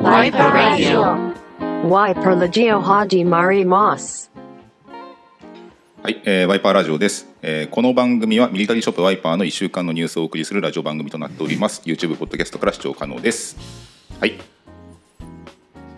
Wiper Radio. Wiper Legio Haji Mari Moss. はい、えーワイパーラジオです、えーこの番組はミリタリーショップワイパーの1週間のニュースをお送りするラジオ番組となっております。YouTube ポッドキャストから視聴可能です。はい。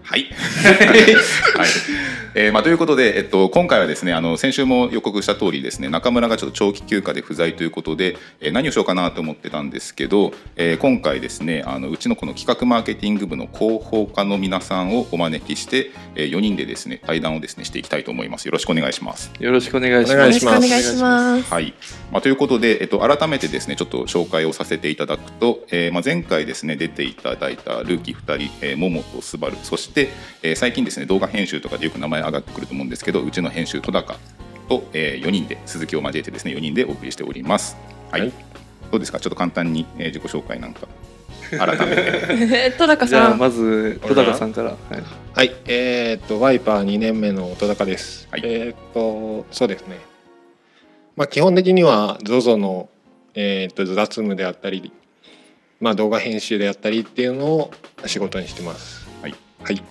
はい、はい えーまあ、ということで、えっと、今回はですねあの先週も予告した通りですね中村がちょっと長期休暇で不在ということで、えー何をしようかなと思ってたんですけど、えー今回ですねあのうちのこの企画マーケティング部の広報課の皆さんをお招きして、え4人でですね対談をですねしていきたいと思いますよろしくお願いしますよろしくお願いします。よろしくお願いします。はいまあ、ということで、えっと、改めてですねちょっと紹介をさせていただくと、えーまあ、前回ですね出ていただいたルーキー2人、えー、モモとスバルそして、えー最近ですね動画編集とかでよく名前上がってくると思うんですけどうちの編集戸高と、え4人で鈴木を交えてですね4人でお送りしております。はい、はいどうですか？ちょっと簡単に、えー自己紹介なんか改めて えー、戸高じゃあさん。まず戸高さんから。はい。はい、えーっとワイパー2年目の戸高です。はいえーっとそうですね。まあ基本的には ZOZO のえーっと雑務であったり、まあ動画編集であったりっていうのを仕事にしてます。はい。はい。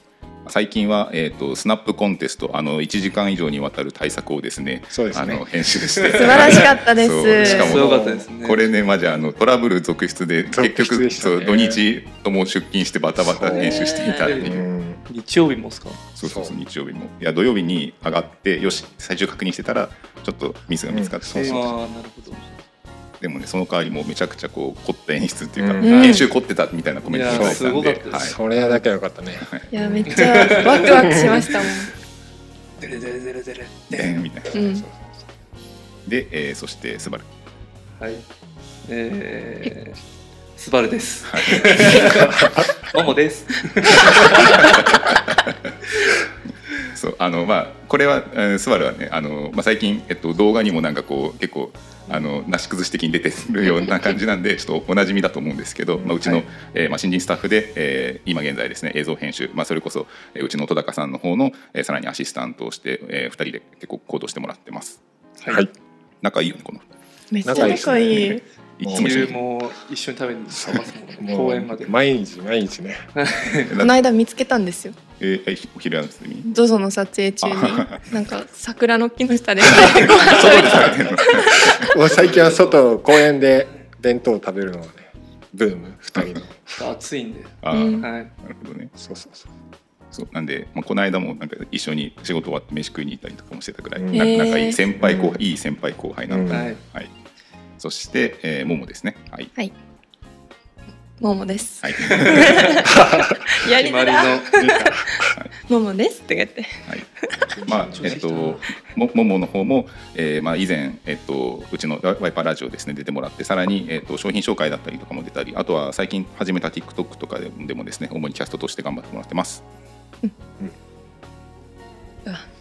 最近は、えー、とスナップコンテストあの1時間以上にわたる対策をですねそうですねあの編集して素晴らしかったでそうす。しかもすごかったですね。これねマジあのトラブル続出で結局でしたねそう土日とも出勤してバタバタ編集していたってういう。ん。日曜日もですか？そうそうそそうう日曜日もいや土曜日に上がってよし最終確認してたらちょっとミスが見つかって、うんそうそうああなるほど。でもねその代わりもうめちゃくちゃこう凝った演出っていうか、うん編集凝ってたみたいなコメントをいただいたんいやすごかで、ったそれだけは良かったね。いや、めっちゃワクワクしましたもん。デレデレデレデレ。でみたいなうん。で、えーそしてスバルはい。えー、スバルです。はい モモです。あのまあこれは、えースバルはねあの、まあ、最近、えっと、動画にもなんかこう結構あのなし崩し的に出てるような感じなんでちょっとおなじみだと思うんですけど、まあ、うちの、はいえーまあ、新人スタッフで、えー今現在ですね映像編集、まあ、それこそ、えーうちの戸高さんの方の、えーさらにアシスタントをして、え2人で結構行動してもらってますはい。仲いいよねこのめっちゃ仲いい。いつも一緒昼にも一緒に食べに行ってますもん。公園まで。毎日毎日ね。この間見つけたんですよ。えーえお昼休みにゾゾの撮影中にあ、なんか桜の木の下で。外で食べてるのもう最近は外公園で弁当を食べるのがねブーム二人の。暑いんで。あー、うんなはい。るほどねそうそうそう。そうなんで、まあ、この間もなんか一緒に仕事終わって飯食いに行ったりとかもしてたぐらい、うん仲いい先輩後輩、うんいい先輩後輩なんで、うんはい。はい、そして、えー、ももですね。はい、はい。ももです。はい。やりな決まりのら。ももですって言って。はい、まあえっともももの方も、えーまあ、以前、えっと、うちのワイパーラジオですね出てもらってさらに、えっと、商品紹介だったりとかも出たりあとは最近始めた TikTok とかででもですね主にキャストとして頑張ってもらってます。うわ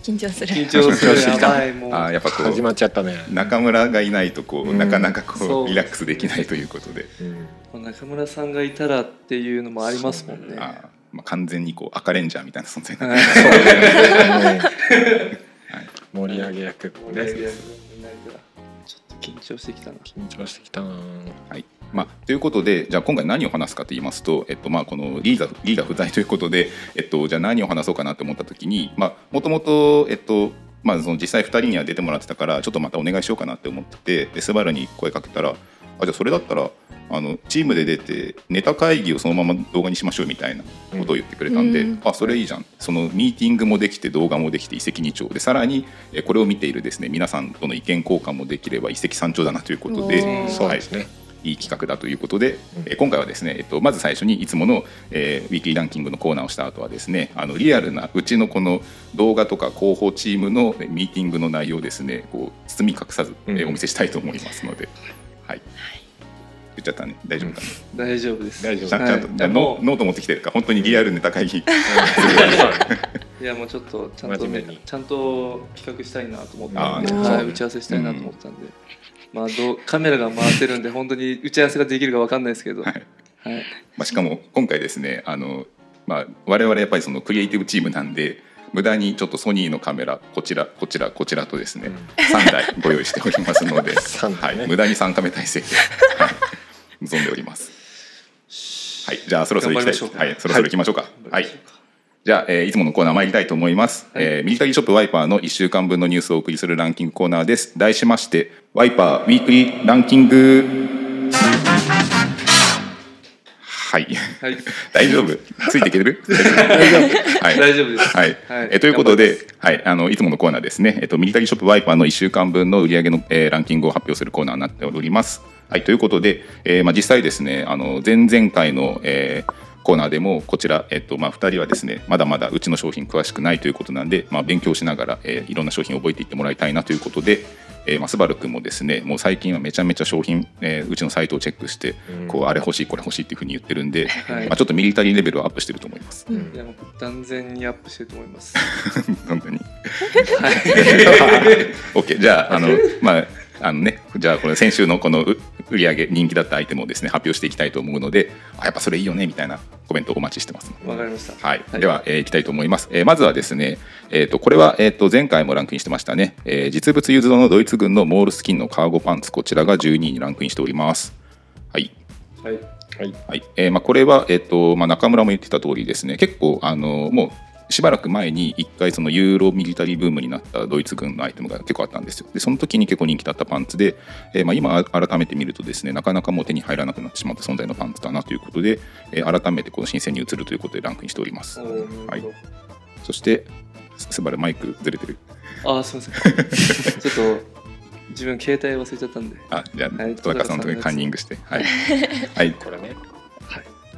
緊張する。緊張する。やばいもう。あーやっぱこ始まっちゃったね。う中村がいないとこう、うんなかなかこそううリラックスできないということで、うん中村さんがいたらっていうのもありますもんね。あーまあ、完全にこう赤レンジャーみたいな存在になって盛り上げ役ね盛り上げ役ちょっと緊張してきたな。緊張してきたな。はいまあ、ということでじゃあ今回何を話すかと言いますと、えっとまあ、このリーダーリーダー不在ということで、えっと、じゃあ何を話そうかなと思った時にもともとまあその実際2人には出てもらってたからちょっとまたお願いしようかなって思っててでスバルに声かけたらあじゃあそれだったらあのチームで出てネタ会議をそのまま動画にしましょうみたいなことを言ってくれたんで、うん。あそれいいじゃん。そのミーティングもできて動画もできて一石二鳥でさらにえこれを見ているですね皆さんとの意見交換もできれば一石三鳥だなということで、そうですね。いい企画だということで、うん。えー今回はですね、えっと、まず最初にいつもの、えーウィークリーランキングのコーナーをした後はですねあのリアルなうちのこの動画とか広報チームのえーミーティングの内容をですねこう包み隠さず、えーうんお見せしたいと思いますので、はい、言っちゃったね。大丈夫かな、大丈夫です。大丈夫。ちゃんと、はい。じゃあノート持ってきてるか？本当にリアルネタ会議。いやもうちょっとちゃんとちゃんと企画したいなと思ったんで、あーはい、打ち合わせしたいなと思ったんで、まあどうカメラが回ってるんで本当に打ち合わせができるかわかんないですけど、ははい。い、まあ、しかも今回ですねあの、まあ、我々やっぱりそのクリエイティブチームなんで無駄にちょっとソニーのカメラこちらこちらこちらとですね、3台ご用意しておりますので、ね はい、無駄に3カメ体制で、はい、臨んでおります。はい、じゃあそろそろ行きたい。頑張りましょうはい、そろそろ行きましょうか。はい。じゃあ、えーいつものコーナー参りたいと思います。はいえーミリタリーショップワイパーの1週間分のニュースをお送りするランキングコーナーです。題しまして、ワイパーウィークリーランキング。はい。はい 大丈夫？ついていけてる はい。大丈夫ですはい、はいえーということで、はい、あのいつものコーナーですね、えっと、ミリタリーショップワイパーの1週間分の売上の、えーランキングを発表するコーナーになっております。はい、ということで、えーまあ、実際ですねあの前々回の、えーコーナーでもこちら、えっとまあ、2人はですねまだまだうちの商品詳しくないということなんで、まあ、勉強しながら、えーいろんな商品を覚えていってもらいたいなということで、えーまあ、スバル君もですねもう最近はめちゃめちゃ商品、えーうちのサイトをチェックして、こうあれ欲しいこれ欲しいっていうふうに言ってるんで、はい。まあ、ちょっとミリタリーレベルをアップしてると思います。うん。いやもう断然にアップしてると思います。本当に。はい。OK じゃああのまああのねじゃあこれ先週のこのう売り上げ人気だったアイテムをですね発表していきたいと思うのであやっぱそれいいよねみたいなコメントお待ちしてます。わかりました。はい、では、えーいきたいと思います。えーまずはですね、えー、とこれは、えー、と前回もランクインしてましたね、えー実物ユーズドのドイツ軍のモールスキンのカーゴパンツ、こちらが12位にランクインしております。はい。はい。はい。はい。えーまあ、これは、えーとまあ、中村も言ってた通りですね。結構あのもうしばらく前に1回そのユーロミリタリーブームになったドイツ軍のアイテムが結構あったんですよ。でその時に結構人気だったパンツで、えーまあ、今改めて見るとですねなかなかもう手に入らなくなってしまった存在のパンツだなということで、えー改めてこの新鮮に移るということでランクインしております。はい。そしてすすばるマイクずれてる。あーすみません。ちょっと自分携帯忘れちゃったんで。あじゃあはい戸高さんのとこにカンニングして。はい、はい。これね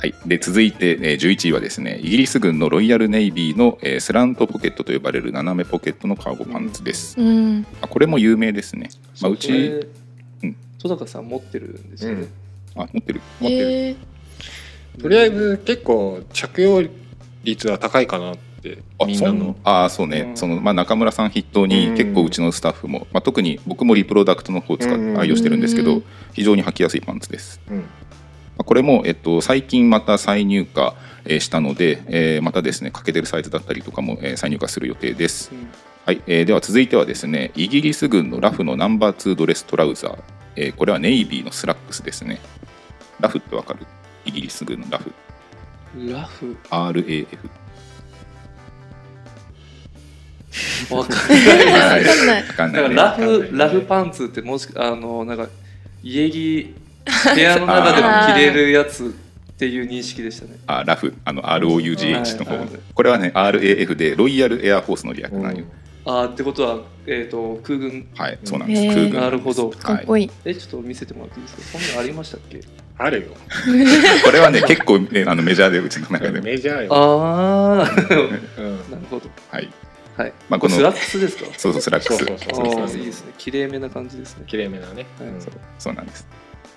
はい、で続いて、えー11位はですねイギリス軍のロイヤルネイビーの、えースラントポケットと呼ばれる斜めポケットのカーゴパンツです、うん。あこれも有名ですね、まあ、うちうん。戸高さん持ってるんですよね、あ持ってる。持ってる、えー。とりあえず結構着用率は高いかなってあそみんなんのあそうね、うん。そのまあ、中村さん筆頭にうん。結構うちのスタッフも、まあ、特に僕もリプロダクトの方を使っうんて愛用してるんですけどうん非常に履きやすいパンツです、うん。まあこれも、えっと、最近また再入荷えーしたので、えーまたですね欠けてるサイズだったりとかも、えー再入荷する予定です。うん。はい、えーでは続いてはですねイギリス軍のラフのナンバー2ドレストラウザー、えーこれはネイビーのスラックスですね。ラフってわかる？イギリス軍のラフ。ラフ？RAF わかんない。はわかんない。わかんだないね。からラフラフパンツってもしあのなんか家着 部屋の中でも着れるやつっていう認識でしたね。あラフ。あの ROUGH の方、はい。はいこれはね RAF でロイヤルエアフォースの略なんよ、あーってことは、えー、と空軍。はいそうなんです、空軍。なるほど。かっこいい、えちょっと見せてもらっていいですか？そんなのありましたっけ？あるよ。これはね結構、ね、あのメジャーでうちの中で。も メジャーよ、ああうん、なるほど。はい。はい、まあこのスラックスですか？そうそうスラックス。そうそうそうそういいですね。綺麗めな感じですね。綺麗めなね、はい。うんそうそうなんです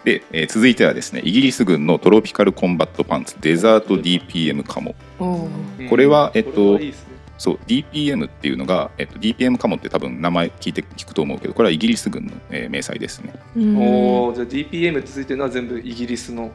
で、えー続いてはですねイギリス軍のトロピカルコンバットパンツデザート DPM カモ。これはえっとね。そう DPM っていうのが、えっと、DPM カモって多分名前聞いて聞くと思うけどこれはイギリス軍の、えー迷彩ですね。うん。おおじゃあ DPM ってついてるのは全部イギリスの。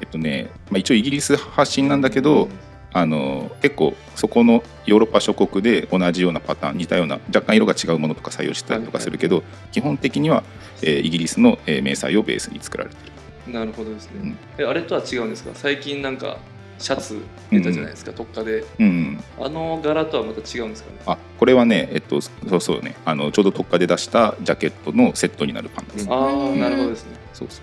えっとね、まあ、一応イギリス発信なんだけど、あの結構そこのヨーロッパ諸国で同じようなパターン似たような若干色が違うものとか採用してたりとかするけど、基本的には、えーイギリスの、えー迷彩をベースに作られている。なるほどですね、うん。えあれとは違うんですか？最近なんかシャツ出たじゃないですか、特価で。うんうん。あの柄とはまた違うんですかね？あこれはね、えっと、そうそうね。あのちょうど特価で出したジャケットのセットになるパンツ、うんああうんなるほどですね。そうそう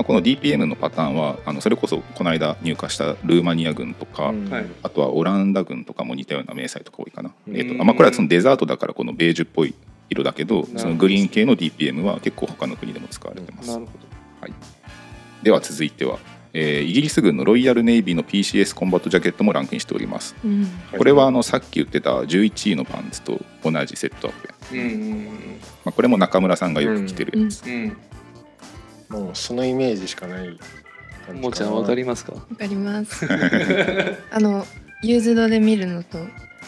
まあ、この DPM のパターンはあのそれこそこの間入荷したルーマニア軍とか、うんはいあとはオランダ軍とかも似たような迷彩とか多いかな、うんえーとあまあ、これはそのデザートだからこのベージュっぽい色だけどそのグリーン系の DPM は結構他の国でも使われてます、なるほでは続いては、えーイギリス軍のロイヤルネイビーの PCS コンバットジャケットもランクインしております。うん。これはあのさっき言ってた11位のパンツと同じセットアップ、どうんうんまあ、これも中村さんがよく着てるやつ、うんもうそのイメージしかないうんもーちゃんわかりますか？わかります。あのユーズドで見るのと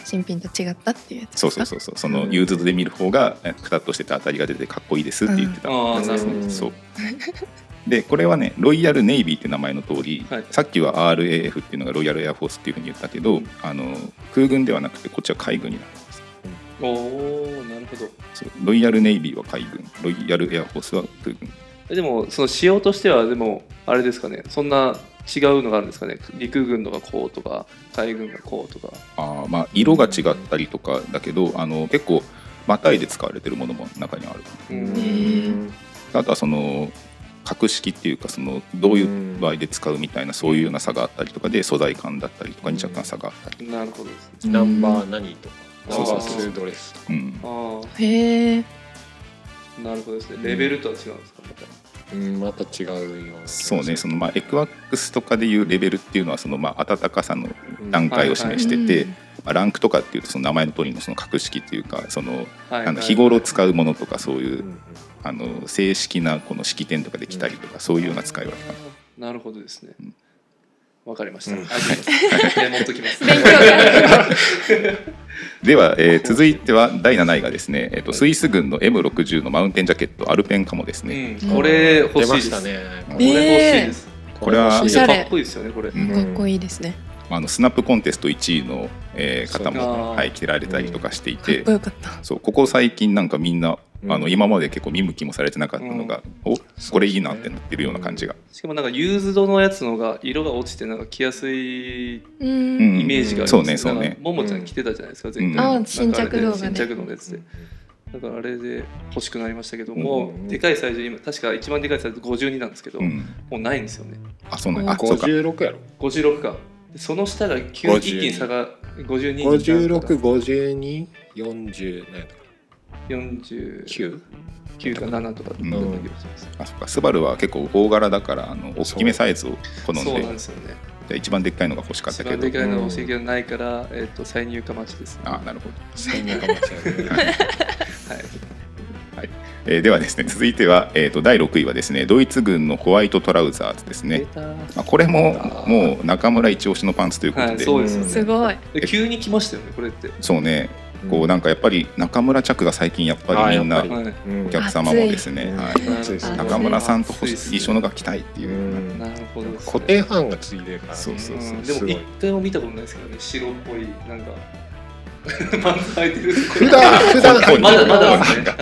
新品と違ったっていうやつそうそうそうそう。そのユーズドで見る方がえくたっとしてて当たりが出てかっこいいですって言ってた、ああなるほど。うんそう。でこれはねロイヤルネイビーって名前の通り、はい。さっきは RAF っていうのがロイヤルエアフォースっていうふうに言ったけど、うん。あの空軍ではなくてこっちは海軍になります。おおなるほど。そう。ロイヤルネイビーは海軍。ロイヤルエアフォースは空軍。えでもその仕様としてはでもあれですかね。そんな違うのがあるんですかね。陸軍のがこうとか海軍がこうとか。あーまあ色が違ったりとかだけどあの結構またいで使われてるものも中にはある。うん。あとはその格式っていうかそのどういう場合で使うみたいなそういうような差があったりとかで素材感だったりとかに若干差があったり、なるほどです。ねナンバー何とか。ナそうそうンバー2ドレスとか。うん、あへえあなるほどですね。レベルとは違うんですか？またうんまた違うようなそうねそのまあエクワックスとかでいうレベルっていうのはそのまあ温かさの段階を示してて、まあ、ランクとかっていうとその名前の通りのその格式っていうかそのはいあの日頃使うものとかそういうあの正式なこの式典とかで来たりとかそういうような使い分けかな。なるほどですね。んわかりました、うん。ありがとうございます。メモっときます。勉強が。では、えー続いては第7位がですね、えー、とスイス軍の M60 のマウンテンジャケットアルペンカモですね、うん、これ欲しいですね。これ欲しいです、これは欲しい。おしゃれかっこいいですよねこれ、うん。かっこいいですね。あのスナップコンテスト1位の、えー方も、はい、着られたりとかしていかってこよかった。そうここ最近なんかみんな、うんあの今まで結構見向きもされてなかったのが、おこれいいなってなってるような感じが、しかもなんかユーズドのやつのが色が落ちてなんか着やすいううんんイメージがあります、そうねそうね。ももちゃん着てたじゃないですか、前うん。新着動画ね。新着のやつでだからあれで欲しくなりましたけども、うんでかいサイズ今確か一番でかいサイズ52なんですけど、うん、もうないんですよね。あそうなんうんあそうか。56やろ。56か。でその下が急に一気に差が52に565240何やったか49 9か。7とかだった気がします、あそうか。スバルは結構大柄だからあの大きめサイズを好んで。そうなんですよね。じゃあ一番でっかいのが欲しかったけど。一番でかいのが欲しいけどないから、えっと再入荷待ちですね。あなるほど、最悪かもしれない。はい。えーではですね続いては、えー、と第6位はですねドイツ軍のホワイトトラウザーズですね。まあ、これももう中村一押しのパンツということで、はいそうですよね。すごい。で急に来ましたよねこれって、そうねこうなんかやっぱり中村着が最近やっぱりみんなお客様もですね、うん。はい、中村さんと一緒のが着たいっていう。う、ん。なるほど固定ファンがついてるからね。そうそうそうう。ん。でも一回も見たことないですけどね。白っぽいなんかパンツ履いてる普段。普段まだまだですね、は。い、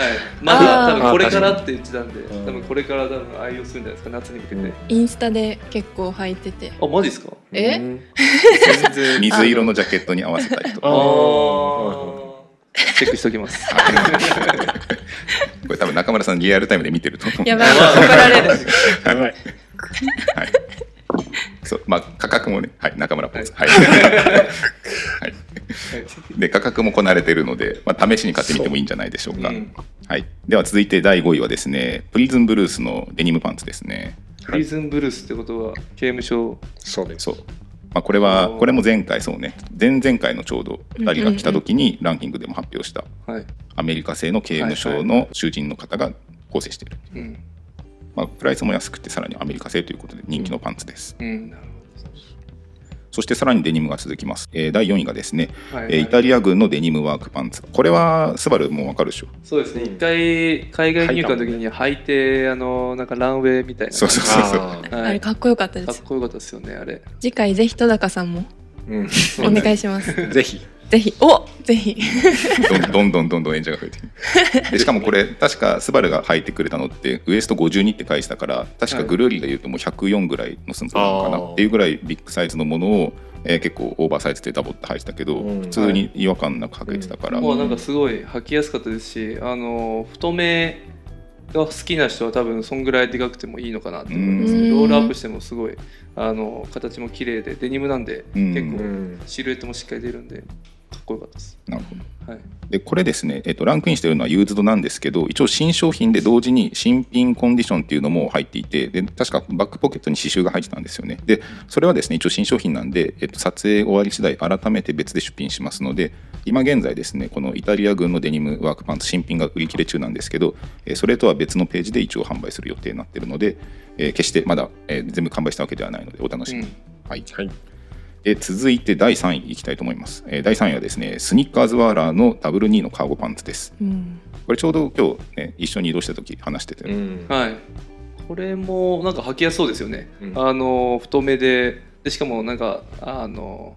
まだ多分これからって言ってたんでうん多分これから多分愛用するんじゃないですか。夏に向けて、うん。インスタで結構履いてて。あマジですか？え？うん。全然。水色のジャケットに合わせたりとあかーチェックしておきます これ多分中村さんリアルタイムで見てると思うやばい怒られるやばいはい。そう、まあ、価格もね、はい、中村ポンズ。はい。はい。で、価格もこなれてるので、まあ、試しに買ってみてもいいんじゃないでしょうか。うんはい。では、続いて第5位はですね、プリズンブルースのデニムパンツですね。プリズンブルースってことは刑務所？そうですそう。まあ、これは、これも前回そうね、前々回のちょうど2人が来た時にランキングでも発表した、はい、アメリカ製の刑務所の囚人の方が構成している。うん。まあ、プライスも安くて、さらにアメリカ製ということで人気のパンツです。うん、なるそしてさらにデニムが続きます。えー第4位がですね、はいえーイタリア軍のデニムワークパンツ。これはスバルもわかるでしょ？そうですね、一回海外入荷の時に履いてあのなんかランウェイみたいな。そうそうそうそう。はい。あれかっこよかったです。かっこよかったですよねあれ。次回ぜひ戸高さんもうん。お願いします。ぜひぜひ。おぜひ。どんどんどんどんどん演者が増えてるでしかもこれ確かスバルが履いてくれたのってウエスト52って返したから確かグルーリーが言うともう104ぐらいの寸法なのかなっていうぐらいビッグサイズのものを、えー結構オーバーサイズでダボって履いてたけど、うん。普通に違和感なく履けてたから、もうなんかすごい履きやすかったですしあの太めが好きな人は多分そんぐらいでかくてもいいのかなって思いますうん。ねロールアップしてもすごいあの形も綺麗でデニムなんでうん結構うん。シルエットもしっかり出るんでかっこよかったです、なるほど。はい、でこれですね、えっと、ランクインしてるのはユーズドなんですけど一応新商品で同時に新品コンディションっていうのも入っていてで確かバックポケットに刺繍が入ってたんですよね。でそれはですね一応新商品なんで、えっと、撮影終わり次第改めて別で出品しますので今現在ですねこのイタリア軍のデニムワークパンツ新品が売り切れ中なんですけどえーそれとは別のページで一応販売する予定になっているので、えー決してまだ、えー全部完売したわけではないのでお楽しみに、はい。はいで続いて第3位いきたいと思います、えー第3位はですねスニッカーズワーラーのダブルニーのカーゴパンツです。うん。これちょうど今日ね一緒に移動した時話してて、うん。はい、これもなんか履きやすそうですよね、うん。あの太めででしかもなんかあの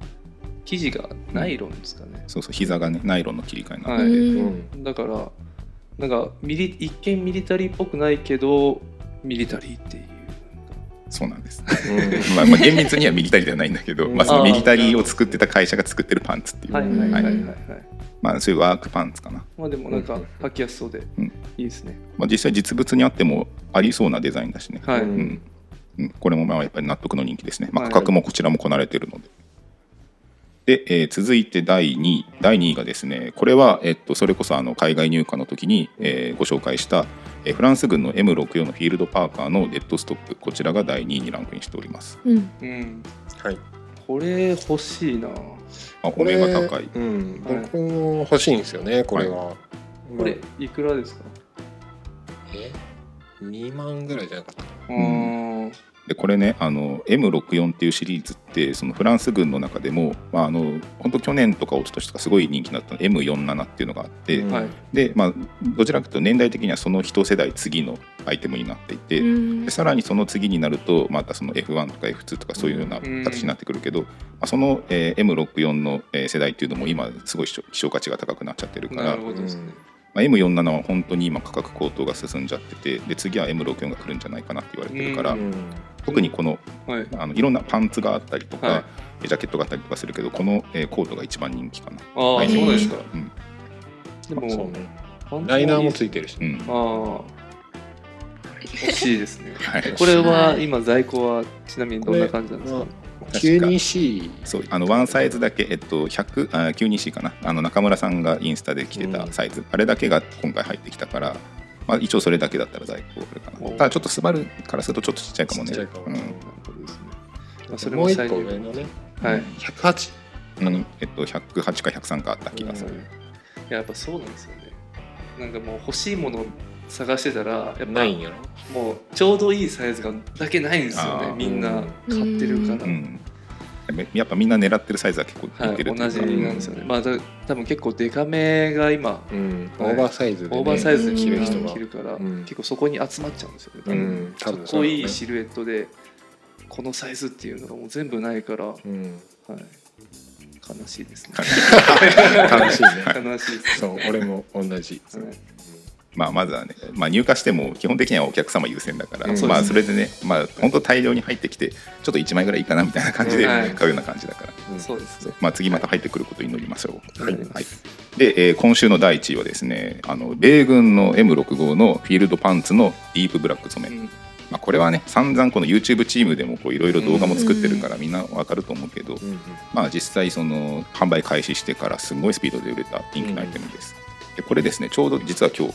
生地がナイロンですかね、そうそう膝がねナイロンの切り替えになってて、はい。うん。だからなんかミリ一見ミリタリーっぽくないけどミリタリーっていうそうなんです。うん。まあ、まあ厳密にはミリタリーではないんだけど、うん。まあ、そのミリタリーを作ってた会社が作ってるパンツっていう、はいはいはいはい。はい、まあ、そういうワークパンツかな、まあでもなんか履きやすそうで。うん。いいですね、まあ、実際実物にあってもありそうなデザインだしね、はい、うん。うん。うん、これもまあやっぱり納得の人気ですね、まあ、はい。価格もこちらもこなれてるので。で、えー続いて第2位第2位がですねこれは、えっと、それこそあの海外入荷の時に、えーご紹介した、えーフランス軍の M64 のフィールドパーカーのデッドストップこちらが第2位にランクインしております、うん。うん、はい。これ欲しいな。まあ、お目が高い。うん、僕も欲しいんですよねこれは、これいくらですか？え？2万ぐらいじゃなかったうーんでこれねあの M64 っていうシリーズってそのフランス軍の中でも、まあ、あの本当去年とか一昨年とかすごい人気だったの M47 っていうのがあって、で、まあ、どちらかというと年代的にはその一世代次のアイテムになっていて、うん。でさらにその次になるとまたその F1 とか F2 とかそういうような形になってくるけど、まあ、その、えー M64 のえー世代っていうのも今すごい希少希少価値が高くなっちゃってるからなる、ほどですね、まあ、M47 は本当に今価格高騰が進んじゃっててで次は M64 が来るんじゃないかなって言われてるから、特にこのはい。あのいろんなパンツがあったりとか、はい。ジャケットがあったりとかするけどこの、えーコートが一番人気かな。ああ、はい。そうですか。うん。でも、そうね。ライナーもついいてるし、うん。ああ、欲しいですね。はい。これは今在庫はちなみにどんな感じなんですか？これ 92C そうあのワンサイズだけ、えっと、100あ 92C かな。あの中村さんがインスタで着てたサイズ、あれだけが今回入ってきたから、まあ、一応それだけだったら在庫あるかおなただちょっとスバルからするとちょっとちっちゃいかもね。ちっちゃいかもうん。なるほどですね。まあ、それもう一個上のね。はい。108あのえっと、108か103かあった気がする、いややっぱそうなんですよね。なんかもう欲しいもの探してたら、やっぱないんやろ？もうちょうどいいサイズがだけないんですよ。ねみんな。買ってるから。うん。やっぱみんな狙ってるサイズは結構はいい、ってる同じなんですよね。まあ、だ多分結構デカめが今、うん。オはい。ーバーサイズでね。オーバーサイズで着る人が着るから、うん。結構そこに集まっちゃうんですよね。多う分かっこいいシルエットでこのサイズっていうのがもう全部ないから、はい、うん悲しいですね。楽しい。ね。悲しいですそう俺も同じ。ね。はいまあ、まずはね、まあ、入荷しても基本的にはお客様優先だから、うん。まあ、それでね、まあ、本当大量に入ってきてちょっと1枚ぐらいいいかなみたいな感じでうん。買うような感じだから、うん。そうですね。まあ、次また入ってくることを祈りましょう。はい。はい、で、えー今週の第1位はですねあの米軍の M65 のフィールドパンツのディープブラック染め、うん。まあ、これはね散々この YouTube チームでもいろいろ動画も作ってるからみんなわかると思うけど、うんまあ、実際その販売開始してからすごいスピードで売れた人気のアイテムです。でこれですねちょうど実は今日、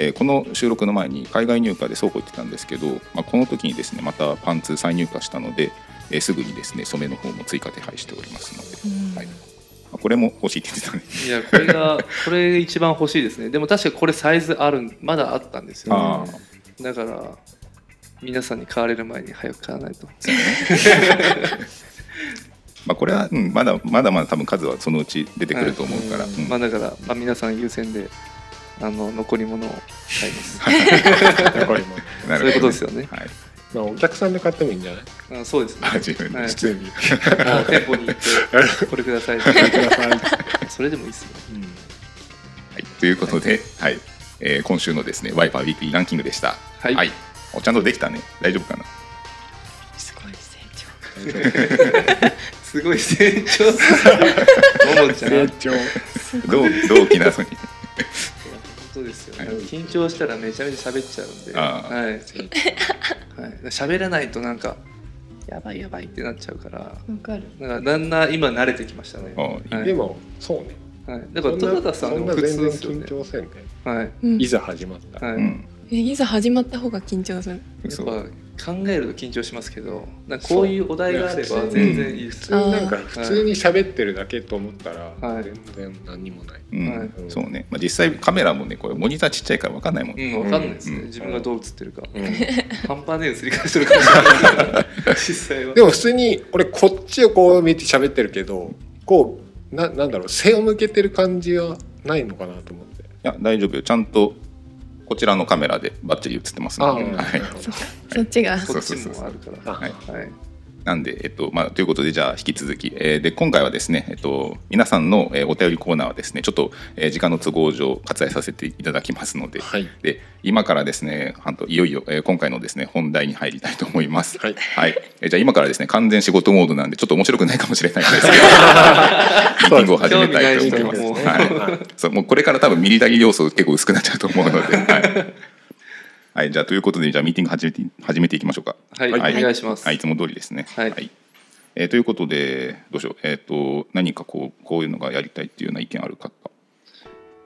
えーこの収録の前に海外入荷で倉庫行ってたんですけど、まあ、この時にですねまたパンツ再入荷したので、えーすぐにですね染めの方も追加手配しておりますので、はいまあ、これも欲しいって言ってたね。いやこれがこれ一番欲しいですね。でも確かこれサイズあるまだあったんですよ、あね。だから皆さんに買われる前に早く買わないと。まあ、これは、うん、まだまだまだ多分数はそのうち出てくると思うから、まあだから、まあ、皆さん優先であの残り物を買います。残りもなそういうことですよね。はい、まあお客さんで買ってもいいんじゃない？あそうですね。あ自分で。はい。普通に。もう店舗に行ってこれくださいってください。それでもいいですね。はい、ということで、はい。えー今週のですねワイパーウィークリーランキングでした。はい。おちゃんとできたね？大丈夫かな？すごい成長。すごい成長。ももちゃん。成本長。どう同期なのに？緊張したらめちゃめちゃ喋っちゃうんで、はい、はい、喋らないとなんかやばいやばいってなっちゃうから。わかる。だからだんだん今慣れてきましたね。あはい。でもそうね。はい、だから戸田さんも普通全然緊ですよね。張せんねはい。うん。いざ始まった。はい。うん。えいざ始まった方が緊張する。嘘やっぱ考えると緊張しますけど、なんかこういうお題があれば全然いいです。普通になんか普通に喋ってるだけと思ったらはい。全然何にもない。うん。はい。そうね、まあ、実際カメラもねこれモニターちっちゃいから分かんないもんね、うん、わかんないですね、うん。自分がどう映ってるか。うん。半端ねえ映り方してるかもしれない。実際は。でも普通に俺こっちをこう見て喋ってるけどこうななんだろう背を向けてる感じはないのかなと思って。いや大丈夫よ。ちゃんとこちらのカメラでバッチリ映ってますので、はい、そっちが。こっちもあるから。あはい。はい。なんで、えっとまあ、ということでじゃあ引き続き、えーで今回はですね、えっと、皆さんの、えーお便りコーナーはですねちょっと、えー時間の都合上割愛させていただきますので,、はい。で今からですねあといよいよ、えー今回のですね本題に入りたいと思います。はい。えーじゃあ今からですね完全仕事モードなんでちょっと面白くないかもしれないんですけど。ミーティングを始めたいと思います。はい。そうもうこれから多分ミリタリー要素結構薄くなっちゃうと思うので。はいはい、じゃあということでじゃあミーティング始めて始めていきましょうか。はい、はいお願いします。はい、いつも通りですね。はいえーということでどうしよう、えっ、と何かこうこういうのがやりたいっていうような意見ある方。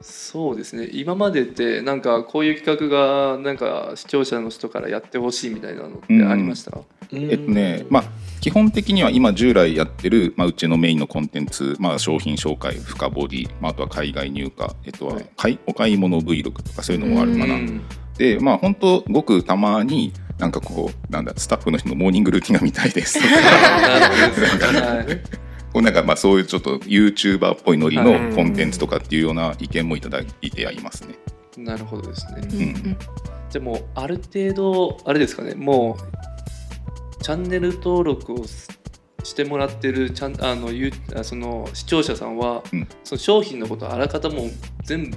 そうですね。今までってなんかこういう企画がなんか視聴者の人からやってほしいみたいなのってありました？えっとね、まあ基本的には今従来やってる、まあ、うちのメインのコンテンツ、まあ、商品紹介深掘り、まあ、あとは海外入荷、えっとははい買いお買い物 Vlog とかそういうのもあるかな。うんでまあ本当ごくたまになんかこうなんだスタッフの人のモーニングルーティンが見たいですとか なるほどですね。はい。こうなんかまあそういうちょっと YouTuber っぽいノリのはいコンテンツとかっていうような意見もいただいてはいますね。なるほどですね。うんうんじゃあもうある程度あれですかね。もうチャンネル登録をすしてもらってるチャンあのゆあその視聴者さんは、うんその商品のことをあらかたもう全部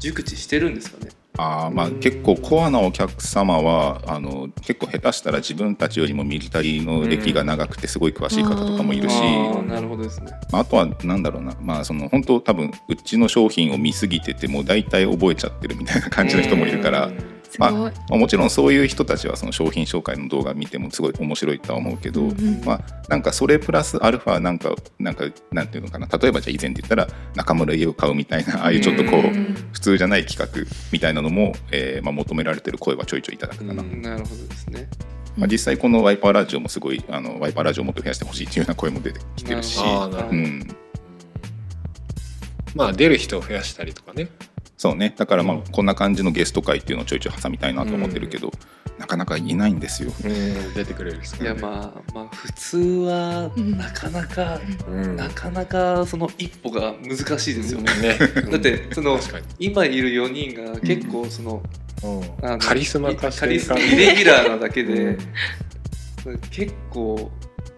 熟知してるんですかね？あーまあ結構コアなお客様はあの結構下手したら自分たちよりもミリタリーの歴が長くてすごい詳しい方とかもいるし、ああなるほどですね。まあ、あとはなんだろうな。まあその本当多分うちの商品を見すぎててもう大体覚えちゃってるみたいな感じの人もいるから。まあ、もちろんそういう人たちはその商品紹介の動画見てもすごい面白いとは思うけど、うんうんまあ、なんかそれプラスアルファなんかなんかなんていうのかな。例えばじゃあ以前で言ったら中村家を買うみたいなああいうちょっとこううん普通じゃない企画みたいなのも、えーまあ、求められてる声はちょいちょいいただくかな、うんなるほどですね。まあ、実際このワイパーラジオもすごいあのワイパーラジオをもっと増やしてほしいっていうような声も出てきてるし。うん、まあ出る人を増やしたりとかねそうね。だからまあうん。こんな感じのゲスト会っていうのをちょいちょい挟みたいなと思ってるけど、なかなかいないんですよ。うん出てくれる人いやまあまあ普通はうんなかなか、うん。なかなかその一歩が難しいですよね。ねだってその今いる4人が結構その、うん。あのカリスマ化してカリスマる感じイレギュラーなだけで、うん。結構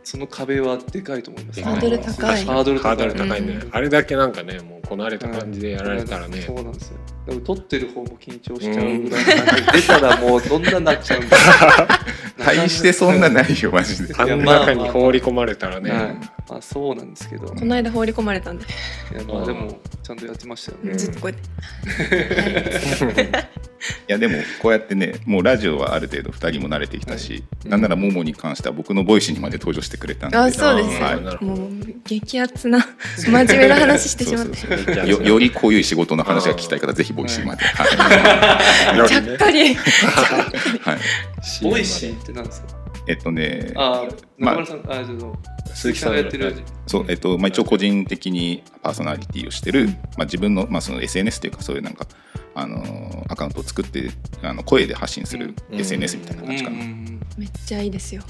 その壁はでかいと思います、ハードル高い。ハードル高い。ハードル高いんで、うん。あれだけなんかねもうこなれた感じでやられたらね、そうなんですよ。でも撮ってる方も緊張しちゃうぐらい、出たらもうどんなになっちゃうんだ 大してそんなないよマジで。あの中に放り込まれたらね、はい。まあそうなんですけど、この間放り込まれたんで、いやまあでもちゃんとやってましたよね、うん。ずっとこうやって、いやでもこうやってねもうラジオはある程度2人も慣れてきたし、うんなんならモモに関しては僕のボイシーにまで登場してくれたんで。あそうです。よ、はい。もう激アツな真面目な話してしまってよよりこういう仕事の話が聞きたい方ぜひボイシーまで。ちゃっかり。はい。ボイシーって何ですか？えっとねあまあ中村さん、あ、ちょっと鈴木さんがやってる、そうえっとまあ、一応個人的にパーソナリティをしてる、まあ、自分の,、まあその SNS というかそういうなんか、あのーアカウントを作ってあの声で発信するうん。SNS みたいな感じかな。うん。めっちゃいいですよ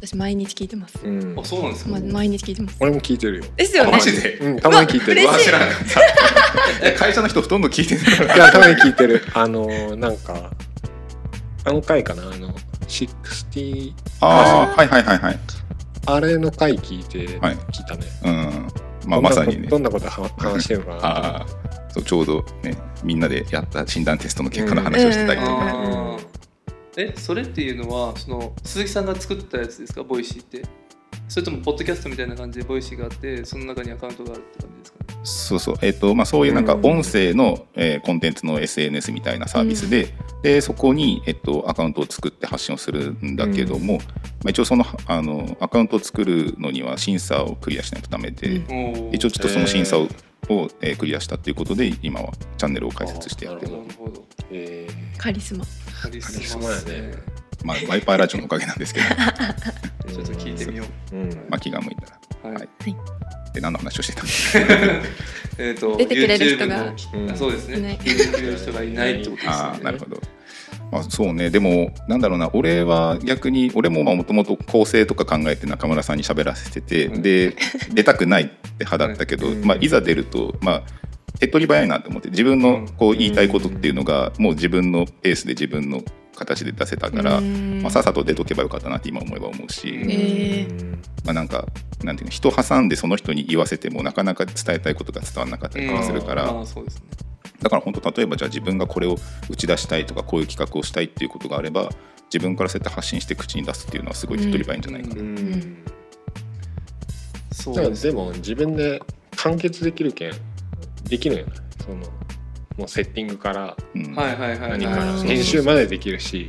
私毎日聞いてます、うん。あそうなんですか、ま、毎日聞いてます。俺も聞いてるよ、ですよね。マジで？うん、たまに聞いてる。うわ嬉しい。うわ知らなかった。え会社の人ほとんど聞いてない。いやたまに聞いてる。あのーなんかあの回かな？あの60ああはいはいはいはい。あれの回聞いて、はい。聞いたね。うん。まあまさにねどんなことどんなことは話してるのかな？ああそうちょうどねみんなでやった診断テストの結果の話をしてたりとか、あーえそれっていうのはその鈴木さんが作ったやつですか？ボイシーって。それともポッドキャストみたいな感じでボイシーがあってその中にアカウントがあるって感じですかね？そうそう。えっ、とまあそういうなんかうん。音声の、えーコンテンツの SNS みたいなサービスで、でそこに、えっと、アカウントを作って発信をするんだけども、まあ、一応そのあのアカウントを作るのには審査をクリアしないとダメで、うん一応ちょっとその審査を、をえークリアしたっていうことで今はチャンネルを開設してやってる。るほど。えカリスマカリスカリスマやね。まあ、ワイパーラジオのおかげなんですけど、ー ちょっと聞いてみよう。うん。まあ、気が向いたら。はい、はい。で何の話をしてたの えーと出てくれる人がそうですね。出てくれる人がいないってことですよね。ああなるほど。まあ、そうね。でもなんだろうな。俺は逆に俺ももともと構成とか考えて中村さんに喋らせてて、うん。で出たくないって派だったけど、うん。まあ、いざ出るとまあ手っ取り早いなと思って自分のこう言いたいことっていうのがもう自分のペースで自分の形で出せたから、うんまあ、さっさと出とけばよかったなって今思えば思うし、えまあ、なんかなんていうの人挟んでその人に言わせてもなかなか伝えたいことが伝わらなかったりとかするから、うですねだから本当例えばじゃあ自分がこれを打ち出したいとかこういう企画をしたいっていうことがあれば自分からそうやって発信して口に出すっていうのはすごい手っ取り早いんじゃないかな。うん。そうですだからでも自分で完結できるけんできるよね。そのもうセッティングからうん。はいはいはいはい。何からうん。編集までできるし。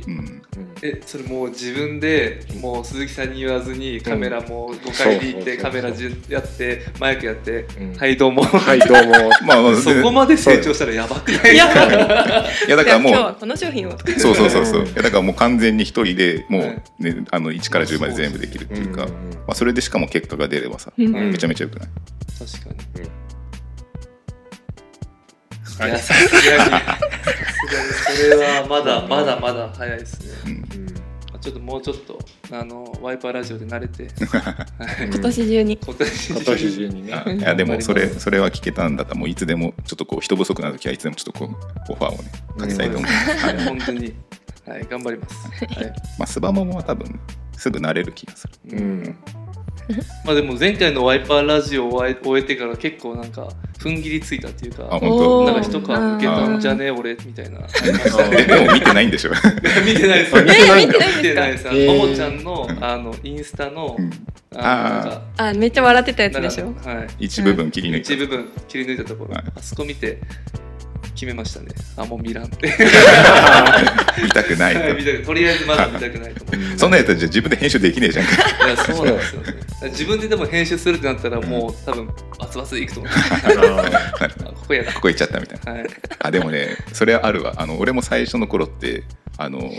えそれもう自分でもう鈴木さんに言わずにカメラも5階に行ってそうそうそうそう。カメラじやってマイクやってうん。はいどうも。はいどうも。まあまあそこまで成長したらやばくない？いや。いやだからもう。今日はこの商品をそうそうそうそう。いやだからもう完全に一人でもはう、ね、あの1から10まで全部できるっていうか、うん。まあ、それでしかも結果が出ればさめちゃめちゃよくない？確かに。はい。いやさすがに。さすがに。それはまだまだまだ早いですね。ちょっともうちょっとあのワイパーラジオで慣れて。はい。今年中に。今年中に。ね。あい。やでもそれそれは聞けたんだったらもういつでもちょっとこう人不足な時はいつでもちょっとこうオファーをねかけたいと思う、はい。本当に。はい。頑張ります。はい。まあスバモモは多分すぐ慣れる気がする。うん まあでも前回のワイパーラジオを終え終えてから結構なんか踏ん切りついたっていうかあ本当？なんか一皮むけたんじゃね俺みたいな。えでも見てないんでしょ、見てないです。あ見てないんだ。見てないです。えー。ももちゃんのあのインスタのうん。ああめっちゃ笑ってたやつでしょ？はい。一部分切り抜いた、一部分切り抜いたところ、はい。あそこ見て決めましたね。あもう見らんって。見たくないと。見たくとりあえずまだ見たくないとそんなんやったらじゃあ自分で編集できねえじゃんか。いや そうなんですよ。ね自分ででも編集するってなったらもう多分バツバツでいくと思う。あここやだここ行っちゃったみたいな。はい。あでもねそれはあるわ。あの俺も最初の頃ってあの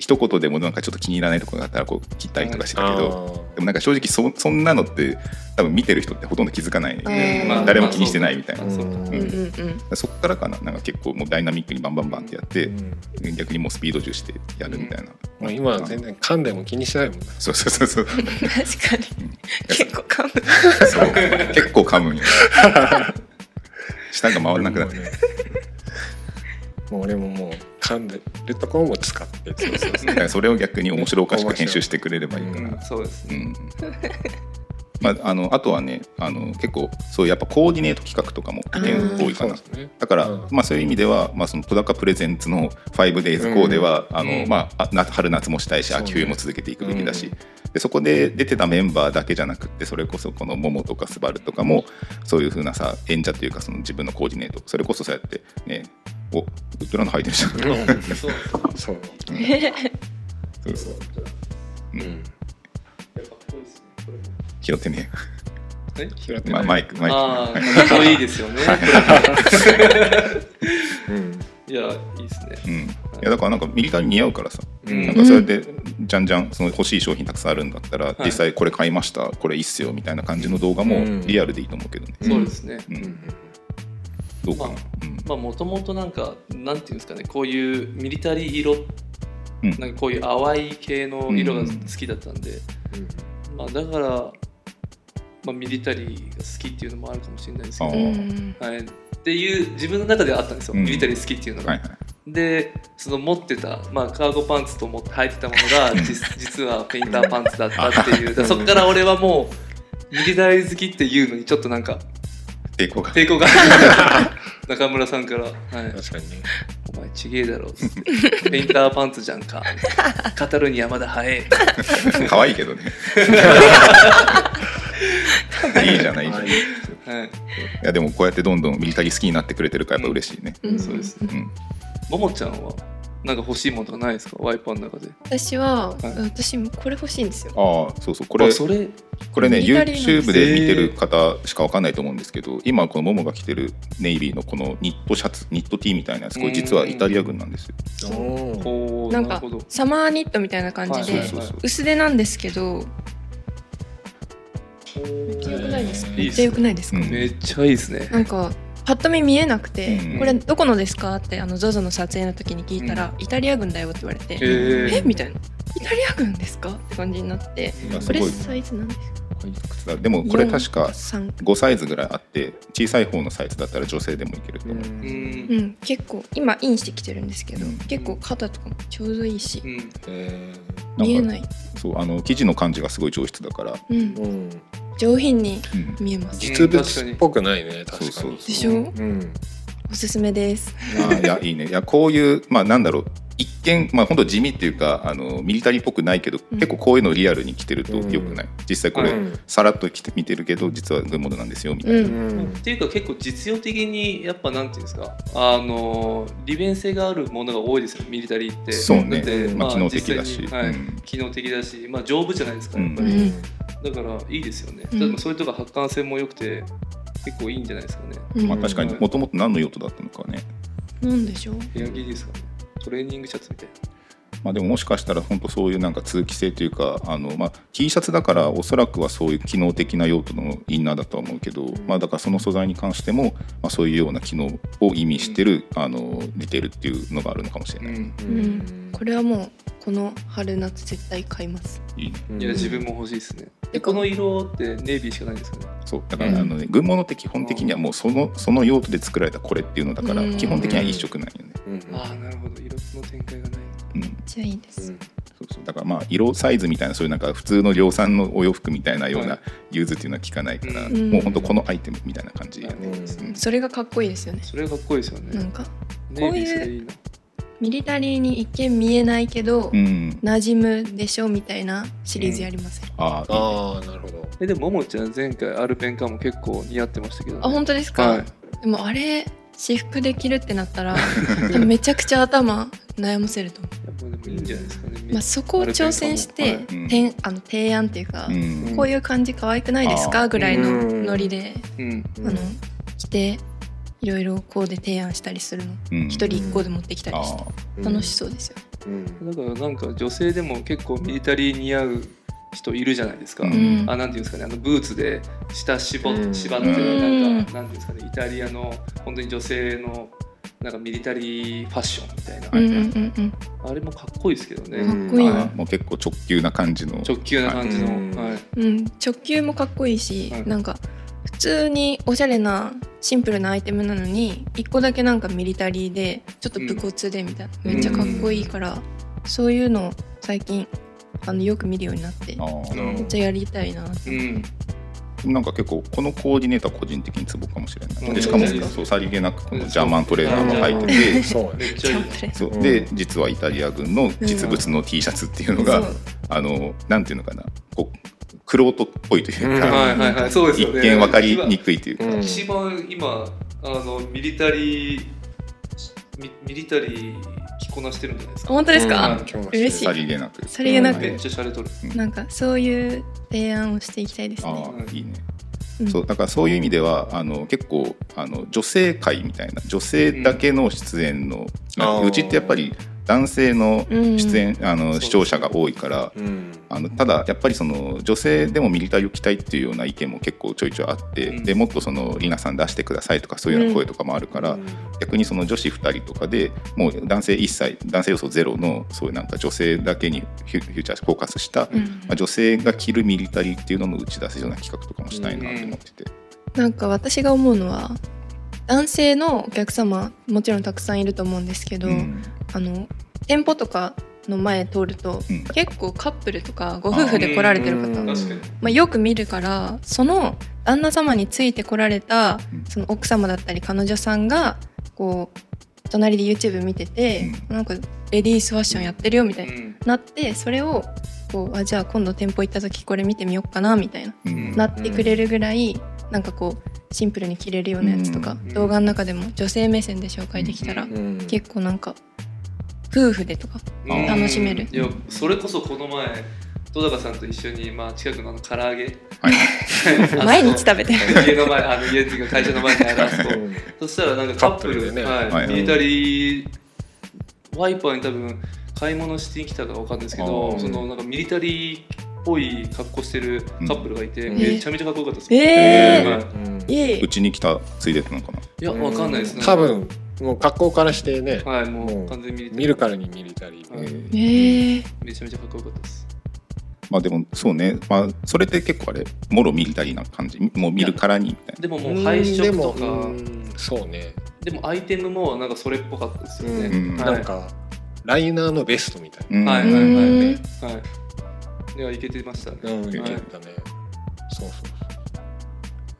一言でもなんかちょっと気に入らないところがあったらこう切ったりとかしてたけど、でもなんか正直そそんなのって多分見てる人ってほとんど気づかない、うんまあ誰も気にしてないみたいな、まあそうか。うんうんうん。そっからかな。なんか結構もうダイナミックにバンバンバンってやって、うん。逆にもうスピード重視してやるみたいな、まあ今は全然噛んでも気にしないもんね。そうそうそうそう。確かに。結構噛む。そう。結構噛むんよ。舌が回らなくなってもう俺ももう噛んでるところも使ってそうそうだからそれを逆に面白おかしく編集してくれればいいかな、うんそうですね。うん まあ、あのあとはねあの結構そういうやっぱコーディネート企画とかも意見多いかな。ね。だから、うん。まあ、そういう意味では、まあ、その戸高プレゼンツの 5days コーデは、あのうん。まあ、あな春夏もしたいし秋冬も続けていくべきだし、うん。でそこで出てたメンバーだけじゃなくってそれこそこのモモとかスバルとかもそういうふうなさ演者というかその自分のコーディネートそれこそそうやってねおウッドランド履いてるじゃんそう。そう。そう。そう。うん。やっぱこうですね。これも拾ってね。え？まあ、拾ってない。マイクマイク。ああかっこいいですよね。うん。いやいいですね。うん、いやだからなんかミリタリー似合うからさ、うん。なんかそうやってじゃんじゃんその欲しい商品たくさんあるんだったら、い。実際これ買いましたこれいいっすよみたいな感じの動画もうん。リアルでいいと思うけどね、そうですね。うん。うんどうかな、まあもともとなんかなんていうんですかねこういうミリタリー色うん。なんかこういう淡い系の色が好きだったんで、まあだから、まあ、ミリタリーが好きっていうのもあるかもしれないですけどはい、っていう自分の中ではあったんですよ、うん。ミリタリー好きっていうのが。はいはい。でその持ってた、まあ、カーゴパンツと思って履いてたものが 実実はペインターパンツだったっていう。そこから俺はもうミリタリー好きっていうのにちょっとなんか抵抗が。抵抗が。中村さんから「はい、確かにね。お前ちげえだろ」っつって「ペインターパンツじゃんか」語るにはまだ早い可愛いけどねいいじゃないいいじゃない。いはい、やでもこうやってどんどんミリタリー好きになってくれてるからやっぱ嬉しいね、うん。そうですうん。ももちゃんはなんか欲しいものとかないですか？ワイパーの中で。私は、はい。私もこれ欲しいんですよ。ああそうそう。これあそれこれね YouTube で見てる方しかわかんないと思うんですけど今このモモが着てるネイビーのこのニットシャツニット T みたいなやつこれ実はイタリア軍なんですよ。おなんかサマーニットみたいな感じで、薄手なんですけどめっちゃ良くないですか、えーめっちゃ良くないですか、うん。めっちゃいいですね。なんかパッと見見えなくて、うん。これどこのですか？ってあの ZOZO の撮影の時に聞いたら、イタリア軍だよって言われて、へー。え？みたいな。イタリア軍ですか？って感じになってこれいやすごい。サイズなんですか？でもこれ確か三。5サイズぐらいあって小さい方のサイズだったら女性でもいけると思う、ううん。ん。結構今インしてきてるんですけど、うん。結構肩とかもちょうどいいし、うん。え見えない、そうあの生地の感じがすごい上質だから、うん。ー、うん上品にうん。見えます。実物っぽくないね確かに。そうそう。でしょ？うん。おすすめです。あーいやいいね。いやこういうまあなんだろう一見まあ本当地味っていうかあのミリタリーっぽくないけど、うん。結構こういうのリアルに着てるとうん。よくない、実際これ、はいさらっと着て見てるけど実は軍物なんですよみたいな、うん。うんっていうか結構実用的にやっぱなんていうんですか？あの利便性があるものが多いですよミリタリーって。そうね。だって、まあ機能的だし。実際にはい。うん。機能的だし、まあ、丈夫じゃないですかうん。やっぱり、うん。だからいいですよね、うん。例えばそれとか発汗性も良くて結構いいんじゃないですかね。うん。まあ、確かにもともと何の用途だったのかね、なんでしょう？部屋着ですかねトレーニングシャツみたいまあ、でももしかしたら本当そういうなんか通気性というかあの、まあ、T シャツだからおそらくはそういう機能的な用途のインナーだとは思うけど、まあ、だからその素材に関しても、まあ、そういうような機能を意味してる、あのディテールっていうのがあるのかもしれな、ない、うん。うん。これはもうこの春夏絶対買います。いいね。うん。いや自分も欲しいですね。でこの色ってネイビーしかないんですかねそう。だから、うん。あのね、軍物って基本的にはもうそのその用途で作られたこれっていうのだから、うん。基本的には一色なんよね、うんああなるほど。色の展開がない。うん、じゃあいいです、そうそう。だからまあ色サイズみたいなそういうなんか普通の量産のお洋服みたいなようはない。ユーズっていうのは聞かないから、うん。もう本当このアイテムみたいな感じやね、うん。うんそれがかっこいいですよね。それがかっこいいですよね。なんかネイビーそれいいなミリタリーに一見見えないけど、うん、馴染むでしょみたいなシリーズやりません、ああああなるほど。えでもももちゃん前回アルペンカモ結構似合ってましたけど、ね、あ本当ですか、はい。でもあれ私服で着るってなったら多分 めちゃくちゃ頭悩ませると思う。でもいいんじゃないですかね、う、まあ、そこを挑戦して、はい。てんあの提案っていうか、うん。こういう感じ可愛くないですか？ぐらいのノリで、うん。あの着ていろいろこうで提案したりするの。うん。一、人一個で持ってきたりして。あ楽しそうですよ、うん。だからなんか女性でも結構ミリタリー似合う人いるじゃないですか、うん。あなんていうんですかね。あのブーツで下絞っうん。縛ってなん。かなんていうんですかねイタリアの本当に女性のなんかミリタリーファッションみたいな、はいうんうんうんうん。あれもかっこいいですけどね、うんかっこいい。あーもう結構直球な感じの。直球な感じの、うんはい。うん、直球もかっこいいし、はい。なんか普通におしゃれなシンプルなアイテムなのに一個だけなんかミリタリーでちょっと武骨でみたいな、うん。めっちゃかっこいいから、そういうのを最近あのよく見るようになってめっちゃやりたいなって。うん。なんか結構このコーディネートは個人的にツボかもしれない、うん。でしかもそうさりげなくこのジャーマントレーナーも入ってて、そう。ねめっちゃいい。キャンプでそう。うんで実はイタリア軍の実物の T シャツっていうのが、あのなんていうのかな。こうクロートっぽいといううん。か、はいはいはい。そうですよね。一見分かりにくいというか、うん。一番今あのミリタリーミミリタリー着こなしてるんじゃないですか？本当ですか、うん。嬉しい。さりげなく。さりげなく、めっちゃ洒落とる。なんかそういう提案をしていきたいですあね。あいいね、うん。そうだからそういう意味ではあの結構あの女性会みたいな女性だけの出演の、うちってやっぱり男性の出演、あのそう視聴者が多いからうん。あのただやっぱりその女性でもミリタリーを着たいっていうような意見も結構ちょいちょいあって、うん。でもっとそのリナさん出してくださいとかそういうような声とかもあるから、逆にその女子2人とかでもう男性一切男性要素ゼロのそういうなんか女性だけにフューチャーフォーカスした、うん。まあ、女性が着るミリタリーっていうのの打ち出すような企画とかもしたいなと思ってて、なんか私が思うのは男性のお客様もちろんたくさんいると思うんですけど、うん。あの店舗とかの前通ると、うん。結構カップルとかご夫婦で来られてる方、うん。ま確かに。あ、よく見るからその旦那様について来られたうん。その奥様だったり彼女さんがこう隣で YouTube 見てて、なんかレディースファッションやってるよみたいな、うん。なってそれをこうあじゃあ今度店舗行った時これ見てみようかなみたいなうん。なってくれるぐらい、なんかこうシンプルに着れるようなやつとか、うん。動画の中でも女性目線で紹介できたら、うん。結構なんか夫婦でとかうん。楽しめる？いやそれこそこの前戸高さんと一緒に、まあ、近くのあの唐揚げ。はい。毎日食べてる。家の前あの家っていうか会社の前にあるあそそしたらなんかカップルカップルでね。はい。はいミリタリーワイパーに多分買い物してきたかわかんないですけあどー。そのなんかミリタリーっぽい格好してるカップルがいて、うん。めちゃめちゃかっこよかったです、えはい。ー、イエー。イうちに来たついでなのかな。いやわかんないです。ね多分もう格好からしてね、はいももうう完全にミリタリー見るからにミリタリーはい。で、ええめちゃめちゃかっこよかったです。まあでもそうね、まあ、それって結構あれもろミリタリーな感じ？もう見るからにみたいな。でももう配色とか。そうね、でもアイテムもなんかそれっぽかったですよね、うんうん。はい。なんかライナーのベストみたいうんはいはいはい。うん。はい。ではいけてましたね、な、うん、い。けはいたね、そうそうそう。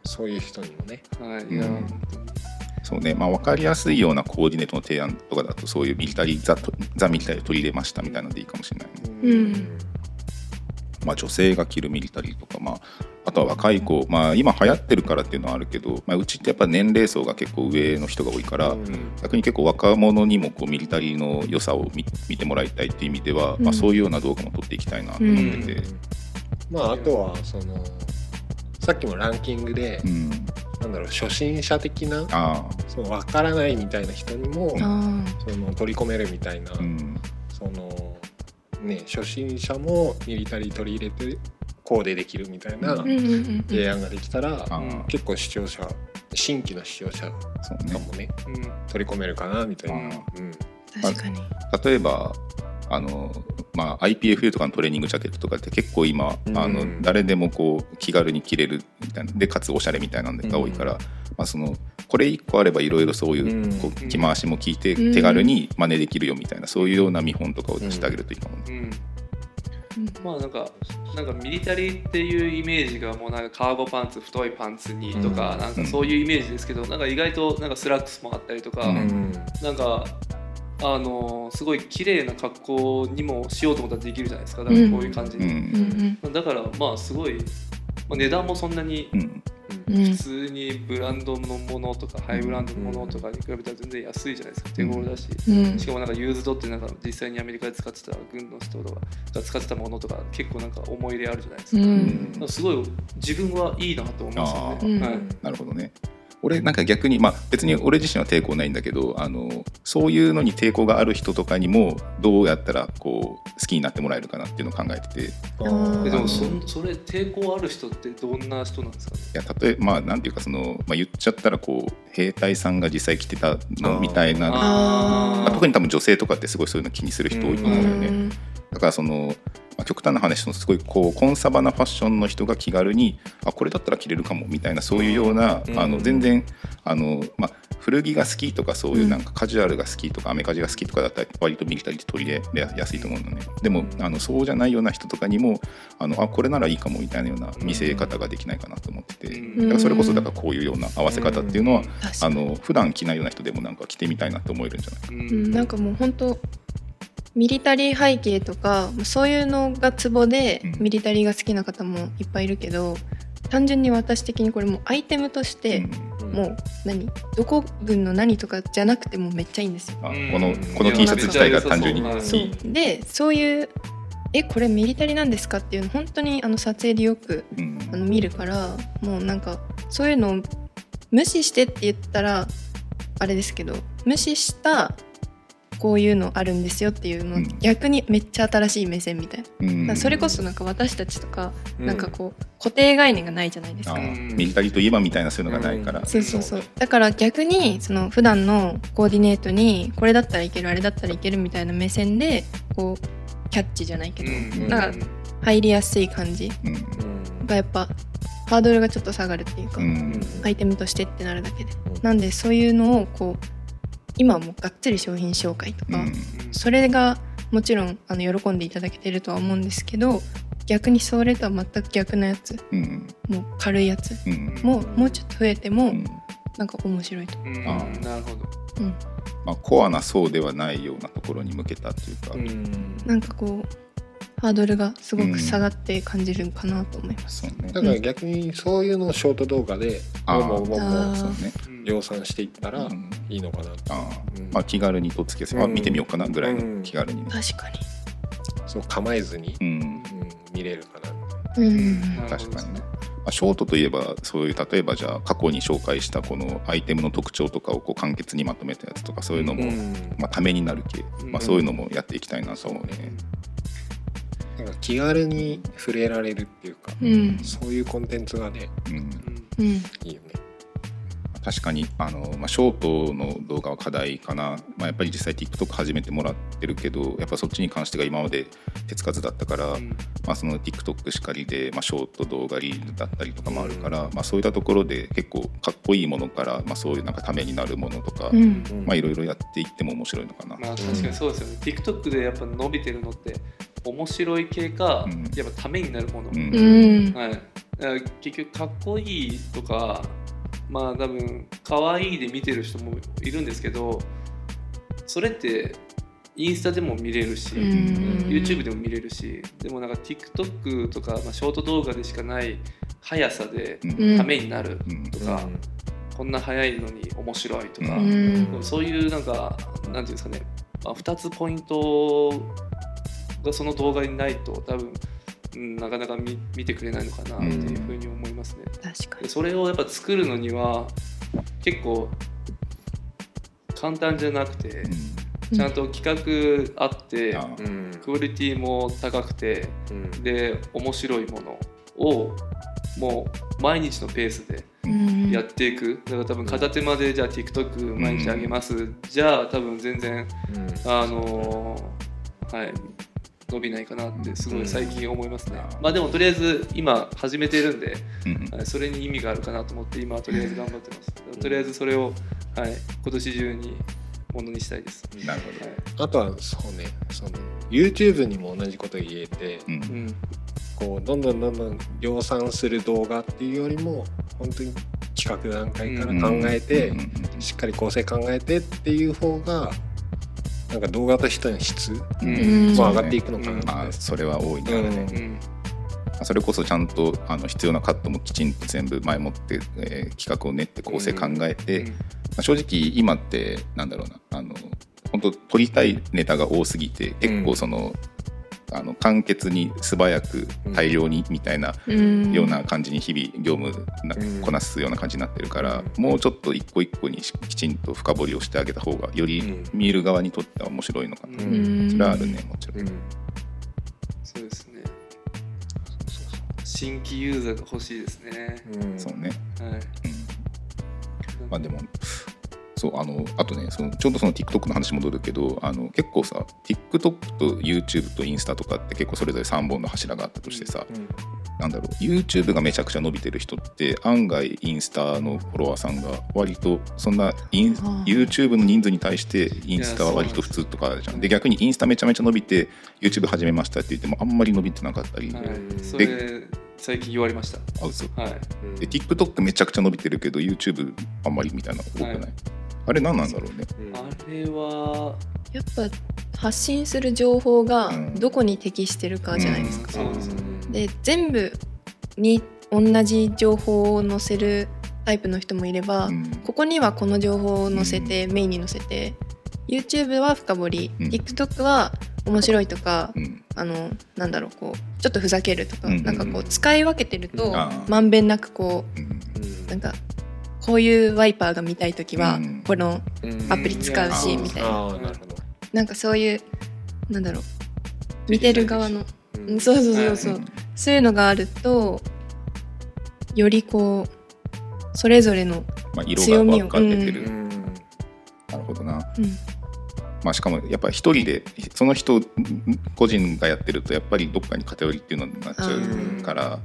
そういう人にもね。はい、いや、うん本当にそうね。まあ、分かりやすいようなコーディネートの提案とかだとそういうミリタリーザザミリタリーを取り入れましたみたいなのでいいかもしれない。ね、うん。まあ、女性が着るミリタリーとか、まあ、あとは若い子、まあ、今流行ってるからっていうのはあるけど、まあ、うちってやっぱ年齢層が結構上の人が多いから、うん。逆に結構若者にもこうミリタリーの良さを見見てもらいたいっていう意味では、うん。まあ、そういうような動画も撮っていきたいなと思ってて、まああとはそのさっきもランキングで、うん。なんだろう初心者的なあその分からないみたいな人にも、あその取り込めるみたいな、あ、うん。そのね初心者もミリタリー取り入れてコーデできるみたいなうん。うんうんうんうん提案ができたら、あうん結構視聴者新規の視聴者そうね。かもねうん取り込めるかなみたいな、ううん。確かに。例えばあの、まあ、IPFU とかのトレーニングジャケットとかって結構今、うん。あの誰でもこう気軽に着れるみたいな。でかつおしゃれみたいなのが多いから、まあ、そのこれ1個あればいろいろそういう,、うん。こう着回しも効いてうん。手軽に真似できるよみたいなそういうような見本とかを出してあげるといいかもね。うん。まあなんかなんかミリタリーっていうイメージがもうなんかカーゴパンツ太いパンツにとか、うん。なんかそういうイメージですけど、なんか意外となんかスラックスもあったりとか、うんうん。なんかあのすごい綺麗な格好にもしようと思ったらできるじゃないですか。だからこういう感じうで、ん。うん。だからまあすごい、まあ、値段もそんなに普通にブランドのものとかハイブランドのものとかに比べたら全然安いじゃないですか。手頃だし、うん。しかもなんかユーズドってなんか実際にアメリカで使ってた軍の人とかが使ってたものとか結構なんか思い入れあるじゃないですか,、うん。なんかすごい自分はいいなと思いますよね、うん。はい。なるほどね。俺なんか逆に、まあ、別に俺自身は抵抗ないんだけどあのそういうのに抵抗がある人とかにもどうやったらこう好きになってもらえるかなっていうのを考えてて。でもそんそれ抵抗ある人ってどんな人なんですか？ねや例えばまあなんていうかその、まあ、言っちゃったらこう兵隊さんが実際着てたのみたいなまあ、特に多分女性とかってすごいそういうの気にする人多いと思うんだよね。うんだからその、まあ、極端な話のすごいこうコンサバなファッションの人が気軽にあこれだったら着れるかもみたいなそういうような、うん。あの全然あの、まあ、古着が好きとかそういううん。なんかカジュアルが好きとかアメカジが好きとかだったら割とミリタリーって取り入れやすいと思うのねでもうんあのそうじゃないような人とかにもあのあこれならいいかもみたいなような見せ方ができないかなと思ってて。うん。だからそれこそだからこういうような合わせ方っていうのはうん。あの普段着ないような人でもなんか着てみたいなって思えるんじゃないうん。うん。なんかもう本当ミリタリー背景とかそういうのがツボでうん。ミリタリーが好きな方もいっぱいいるけど単純に私的にこれもうアイテムとしてうん。もう何？どこ軍の何とかじゃなくてもめっちゃいいんですよ。このこの T シャツ自体が単純に。そう。でそういうえこれミリタリーなんですかっていうの本当にあの撮影でよくうん。あの見るからもうなんかそういうのを無視してって言ったらあれですけど無視したこういうのあるんですよっていうの、うん。逆にめっちゃ新しい目線みたいな、うん。それこそなんか私たちとか、うん。なんかこう固定概念がないじゃないですか。あーうん。ミリタリーといえばみたいなそういうのがないから、うんそうそうそう。だから逆にその普段のコーディネートにこれだったらいけるあれだったらいけるみたいな目線でこうキャッチじゃないけど、うん。なんか入りやすい感じがやっぱハードルがちょっと下がるっていうか、うん。アイテムとしてってなるだけで。うん。なんでそういうのをこう今はもうがっつり商品紹介とか、うん。それがもちろんあの喜んでいただけてるとは思うんですけど逆にそれとは全く逆なやつうん。もう軽いやつうん。ももうちょっと増えてもうん。なんか面白いと、うん。あなるほど。うん、まあ、コアな層ではないようなところに向けたというか、うん。なんかこうハードルがすごく下がって感じるかなと思います。そうね。だから逆にそういうのをショート動画であーボンボンボンうねうん量産していったらうん。いいのかなとあーうん。まあ、気軽にとっつけせば、うん。見てみようかなぐらいの気軽にね、確かに、そう構えずに、うん。うん見れるかなうん。確かにね、まあ、ショートといえばそういう例えばじゃあ過去に紹介したこのアイテムの特徴とかをこう簡潔にまとめたやつとかそういうのも、うん。まあ、ためになる系、うん。まあ、そういうのもやっていきたいなと思うね。なんか気軽に触れられるっていうか、うん。そういうコンテンツがねうん。うん。うん。いいよね確かにあの、まあ、ショートの動画は課題かな、まあ、やっぱり実際 TikTok 始めてもらってるけどやっぱそっちに関してが今まで手つかずだったから、うん。まあ、その TikTok しかりで、まあ、ショート動画リールだったりとかもあるから、まあ、そういったところで結構かっこいいものから、まあ、そういうなんかためになるものとか、うん。まあ、いろいろやっていっても面白いのかな。まあ確かにそうですよね、TikTok でやっぱ伸びてるのって面白い系か、うん。やっぱためになるもの、うん。うん。はい、結局かっこいいとかまあ多分可愛いで見てる人もいるんですけどそれってインスタでも見れるし、うん YouTube でも見れるしでもなんか TikTok とか、まあ、ショート動画でしかない速さでためになるうん。とか、こんな速いのに面白いとか、そういうなんかなんていうんですかね、まあ、2つポイントがその動画にないと多分、うん、なかなか見見てくれないのかなっていうふうに思それをやっぱ作るのには結構簡単じゃなくてちゃんと企画あってあうん。クオリティも高くてうん。で面白いものをもう毎日のペースでうん。やっていく。だから多分片手間でじゃあ TikTok 毎日あげます、じゃあ多分全然あのーはい伸びないかなってすごい最近思いますね、うん。まあでもとりあえず今始めてるんで、うんはいそれに意味があるかなと思って今はとりあえず頑張ってます。とりあえずそれを、はい、今年中にものにしたいです、なるほど。はい。あとはそうねその YouTube にも同じこと言えてうん。うんこうどんどんどんどん量産する動画っていうよりも本当に企画段階から考えて、うん。しっかり構成考えてっていう方がなんか動画としての質うん。も上がっていくのかなうん。まあそれは多いだろうね、うん。うん。それこそちゃんとあの必要なカットもきちんと全部前もって、えー企画を練って構成考えて、うん。まあ正直今ってなんだろうなあの本当撮りたいネタが多すぎて結構その,、あの簡潔に素早く大量にみたいなうん。ような感じに日々業務こなすような感じになってるから、うん。もうちょっと一個一個にしきちんと深掘りをしてあげた方がよりうん。見る側にとっては面白いのかな、それはあるねもちろん。うん。そうですね。新規ユーザーが欲しいですね、うん。そうね、はい。うん。まあでもそうあのあとねそのちょうどその TikTok の話戻るけどあの結構さ TikTok と YouTube とインスタとかって結構それぞれ3本の柱があったとしてさ、なんだろう YouTube がめちゃくちゃ伸びてる人って案外インスタのフォロワーさんが割とそんなイン YouTube の人数に対してインスタは割と普通とかあるじゃん。で逆にインスタめちゃめちゃ伸びて YouTube 始めましたって言ってもあんまり伸びてなかったり、はい。うん。それ最近言われました。あ嘘。はい。で TikTok めちゃくちゃ伸びてるけど YouTube あんまりみたいなの多くない、はいあれ何なんだろうね。あれはやっぱ発信する情報がうん。どこに適してるかじゃないですか、うん。そうで全部に同じ情報を載せるタイプの人もいれば、うん。ここにはこの情報を載せて、メインに載せて YouTube は深掘り、うん。TikTok は面白いとか、うん。あのなんだろうこうちょっとふざけるとか、うんなんかこう使い分けてると、まんべんなくこうんうん。うなんかこういうワイパーが見たい時は、うん。このうん。アプリ使うし、うん。みたいな。ああなんかそういうなんだろう。見てる側の、そうそうそうそう、うん。そういうのがあるとよりこうそれぞれの、まあ、色が分かっててる、うん。なるほどな、うんまあ、しかもやっぱり一人でその人個人がやってるとやっぱりどっかに偏りっていうのになっちゃうから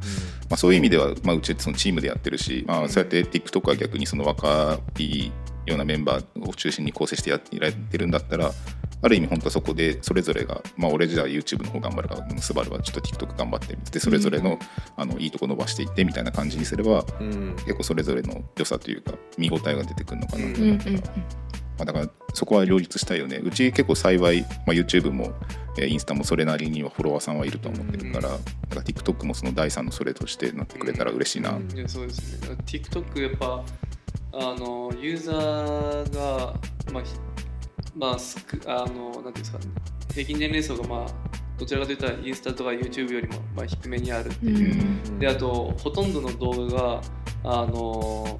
まあ、そういう意味では、まあ、うちそのチームでやってるし、まあ、そうやって TikTok は逆にその若いようなメンバーを中心に構成してやっていられてるんだったらある意味本当はそこでそれぞれが、まあ、俺じゃあ YouTube の方頑張るからスバルはちょっと TikTok 頑張ってでそれぞれの,、あのいいとこ伸ばしていってみたいな感じにすればうん。結構それぞれの良さというか見応えが出てくるのかな。とうんうん思うから、まあ、だからそこは両立したいよね。うち結構幸い、まあ、YouTube も、えーインスタもそれなりにはフォロワーさんはいると思ってるから,、だから TikTok もその第三のそれとしてなってくれたら嬉しいな、うん。いやそうですね。TikTok やっぱあのユーザーがまあひまあすくあのなんていうんですかね平均年齢層がまあどちらかというとインスタとか YouTube よりもまあ低めにあるってうんいう、うん。であとほとんどの動画があの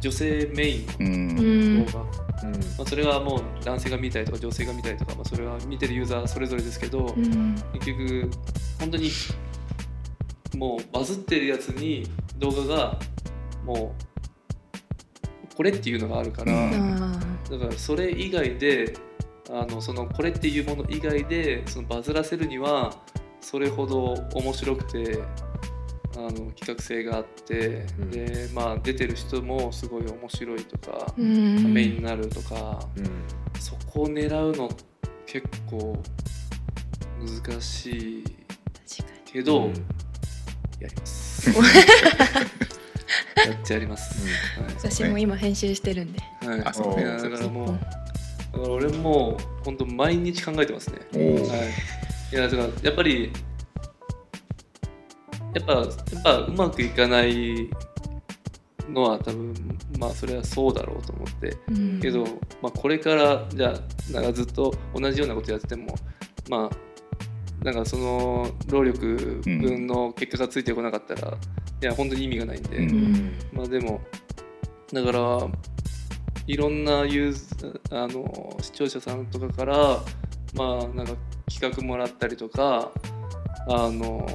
女性メインの動画、うんまあ、それはもう男性が見たりとか女性が見たりとか、まあ、それは見てるユーザーそれぞれですけど、うん。結局本当にもうバズってるやつに動画がもこれっていうのがあるから、うん。あだからそれ以外であのそのこれっていうもの以外でそのバズらせるにはそれほど面白くてあの企画性があって、うん。でまあ出てる人もすごい面白いとかー、う、ん。メインになるとか、うん。そこを狙うの結構難しいけど、うん。やります。やってやります。はい。私も今編集してるんで。はい、あそう。いやだからもうだから俺も本当毎日考えてますね。はい。いやだからやっぱりやっぱやっぱうまくいかないのは多分まあそれはそうだろうと思って。うん。けど、まあ、これからじゃあなんかずっと同じようなことやっててもまあなんかその労力分の結果がついてこなかったら、いや本当に意味がないんで、うん。うんまあでもだからいろんなユーあの視聴者さんとかからまあなんか企画もらったりとかあの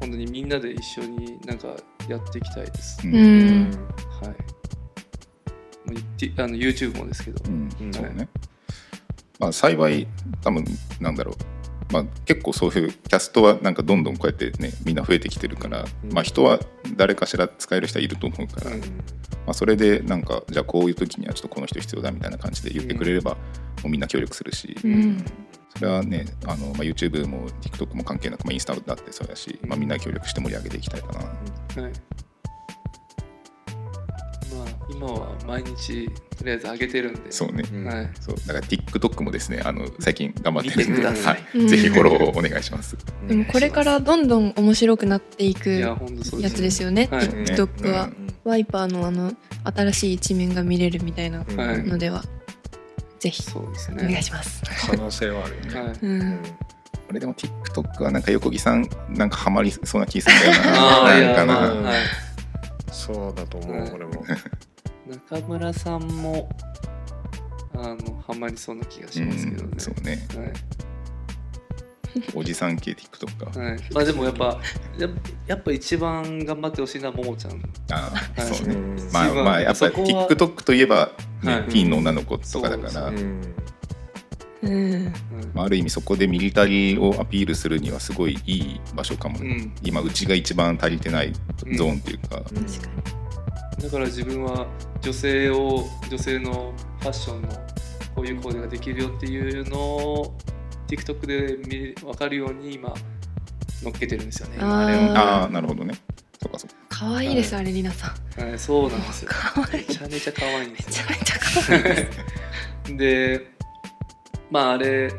本当にみんなで一緒になんかやっていきたいです。うんうんはい。もう言ってあの YouTube もですけど。うんうんそうね。まあ幸い多分なんだろう。まあ結構そういうキャストはなんかどんどんこうやってねみんな増えてきてるから、うんまあ人は誰かしら使える人はいると思うから、うんまあそれでなんかじゃあこういう時にはちょっとこの人必要だみたいな感じで言ってくれれば、もうみんな協力するし、うんそれはねあの、まあ、YouTube も TikTok も関係なく、まあ、インスタだってそうだし、まあ、みんなで協力して盛り上げていきたいかな。はい。まあ今は毎日とりあえず上げてるんで。そうね。うん。はい。そう。だから TikTok もですねあの最近頑張ってるんで、見てください。はい、ぜひフォローをお願いします。でもこれからどんどん面白くなっていくいやつですよね、はい。TikTok は、うん。ワイパーのあの新しい一面が見れるみたいなうんはい。のでは、ぜひそうですお願いね。します。可能性はあるよね。はい。うんこれでも TikTok はなんか横木さんなんかハマりそうな気するんだよな。なんかな。はい。そうだと思はいう、俺も。中村さんもあのハマりそうな気がしますけどねうん。そうね。はい。おじさん系 TikTok か。はい、まあでもやっぱやっやっぱ一番頑張ってほしいのはももちゃん。ああ、はいそうね。うんまあまあやっぱ TikTok といえば、ねはい。ティーンの女の子とかだから、そううんうんうん。まあ、ある意味そこでミリタリーをアピールするにはすごいいい場所かも、うん。今うちが一番足りてないゾーンっていうか、確かに。だから自分は女性を女性のファッションのこういうコーデができるよっていうのを TikTok で見分かるように今乗っけてるんですよね。ああなるほどねそうかそうか可愛いです、あれりなさん。はい、そうなんですよ。可愛い。めちゃめちゃ可愛いんでめすよ。ちゃめちゃ可愛いで、まああれ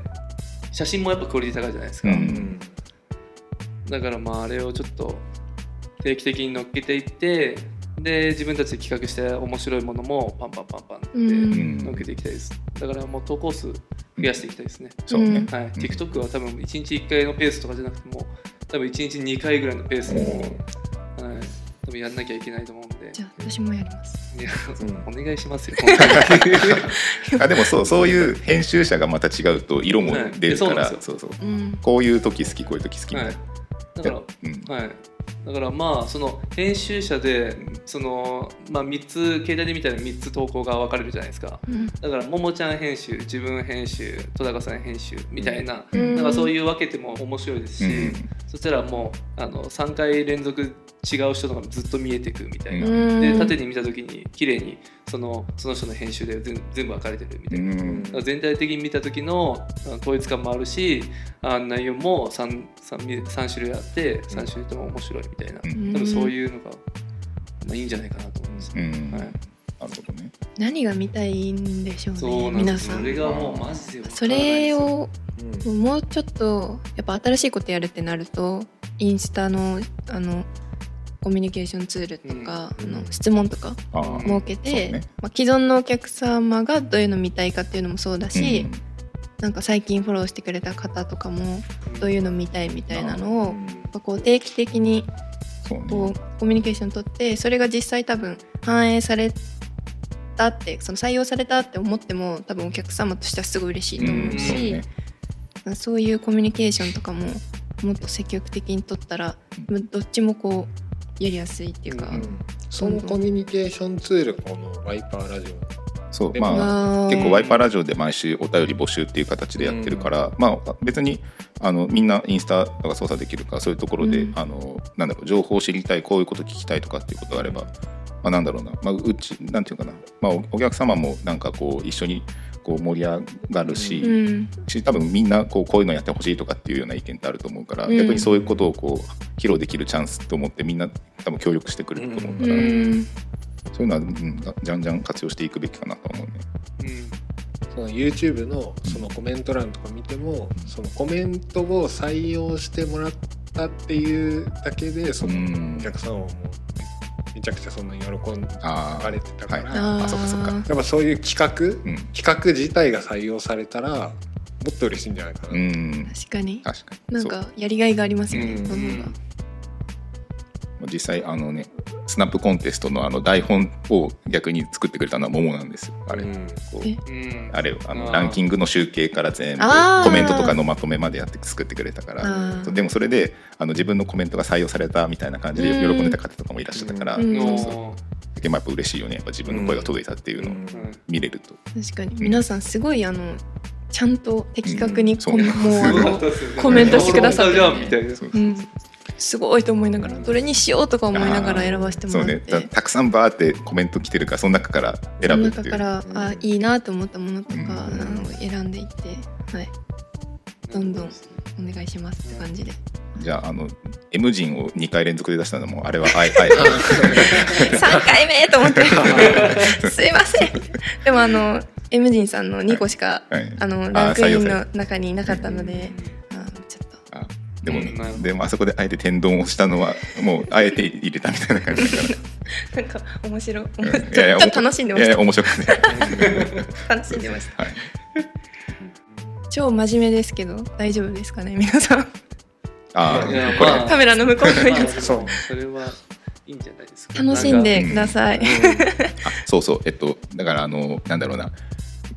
写真もやっぱクオリティ高いじゃないですか。ううん。んだからまああれをちょっと定期的に乗っけていってで自分たちで企画して面白いものもパンパンパンパンってうん。乗っけていきたいです、だからもう投稿数増やしていきたいですね、そうね、はい、TikTok は多分1日1回のペースとかじゃなくても多分1日2回ぐらいのペースで、はい、多分やんなきゃいけないと思うんで。じゃあ私もやります。いや、うん。お願いしますよ。あでもそうそういう編集者がまた違うと色も出るから、はい。そうなんですそう。そううん。こういう時好きこういう時好きみたいな、はい、だからうん。はい、だからまあその編集者でその、まあ、3つ携帯で見たら3つ投稿が分かれるじゃないですか。うん。だからももちゃん編集自分編集戸高さん編集みたいな,、うん。なんかそういう分けても面白いですし、うん。そしたらもうあの3回連続違う人とかもずっと見えてくみたいな、うん。で縦に見た時に綺麗にそのその人の編集で全全部分かれてるみたういな。全体的に見た時の統一感もあるしあ内容も 3, 3, 3種類あって3種類とも面白いみたいな、うん。多分そういうのが、まあ、いいんじゃないかなと思います、うん。はい、なるほどね。何が見たいんでしょうそうねなんです皆さん。それがもうマジでそれをうん。もうちょっとやっぱ新しいことやるってなるとインスタのあのコミュニケーションツールとか、うん。あの質問とか設けて、ね。まあ、既存のお客様がどういうの見たいかっていうのもそうだし、なんか最近フォローしてくれた方とかもどういうの見たいみたいなのを、まあこう定期的にそうね。こうコミュニケーション取ってそれが実際多分反映されたってその採用されたって思っても多分お客様としてはすごい嬉しいと思うし、うん。そういうコミュニケーションとかももっと積極的に取ったらどっちもこうやりやすいっていうか、うん。そのコミュニケーションツールこのワイパーラジそうまあ結構ワイパーラジオで毎週お便り募集っていう形でやってるから、まあ別にあのみんなインスタとか操作できるからそういうところで、うん。あのなんだろう情報を知りたいこういうこと聞きたいとかっていうことがあれば、まあ、なんだろうな、まあ、うちなんていうかな、まあ、おお客様もなんかこう一緒にこう盛り上がるし,、うん。し多分みんなこうこういうのやってほしいとかっていうような意見ってあると思うから、うん。逆にそういうことをこう披露できるチャンスと思ってみんな多分協力してくれると思ううから、ん。そういうのは、うん、じゃんじゃん活用していくべきかなと思うね。うん。オその YouTube のそのコメント欄とか見てもそのコメントを採用してもらったっていうだけでそのうん。お客さんはもうめちゃくちゃそんなに喜んあばれてたから、はい。あそっかそっか。やっぱそういう企画？うん。企画自体が採用されたらもっと嬉しいんじゃないかな、うん。確かに。確かに。なんかやりがいがありますよね、うん実際あのねスナップコンテストのあの台本を逆に作ってくれたのはモモなんですよあれ、うん。あれあのランキングの集計から全部コメントとかのまとめまでやって作ってくれたかあらでもそれであの自分のコメントが採用されたみたいな感じで喜んでた方とかもいらっしゃったから、うん。そうそうのでもやっぱ嬉しいよねやっぱ自分の声が届いたっていうのをうん。見れると、確かに。皆さんすごいあのちゃんと的確にうん。コメントしてくださってじすごいと思いながらどれにしようとか思いながら選ばせてもらって、ね。たたくさんバーってコメント来てるからその中から選ぶっていう。中からあいいなと思ったものとか、うん。あの選んでいってはい。どんどんお願いしますって感じで。じゃああの M 陣を2回連続で出したのもあれはあえあえ3回目と思って。すいません。でもあの M ジンさんの2個しか、はい。あのあランクインの中にいなかったのででも、うんでもあそこであえて天丼をしたのはもうあえて入れたみたいな感じだか なんか面白い。らちょっとちょっと楽しんでました。いやいや面白くて 楽しんでました。はい。超真面目ですけど大丈夫ですかね皆さん。あこれ、まあカメラの向こうのやつそうそれはいいんじゃないですか。楽しんでください、あそうそう。えっとだからあのなんだろうな。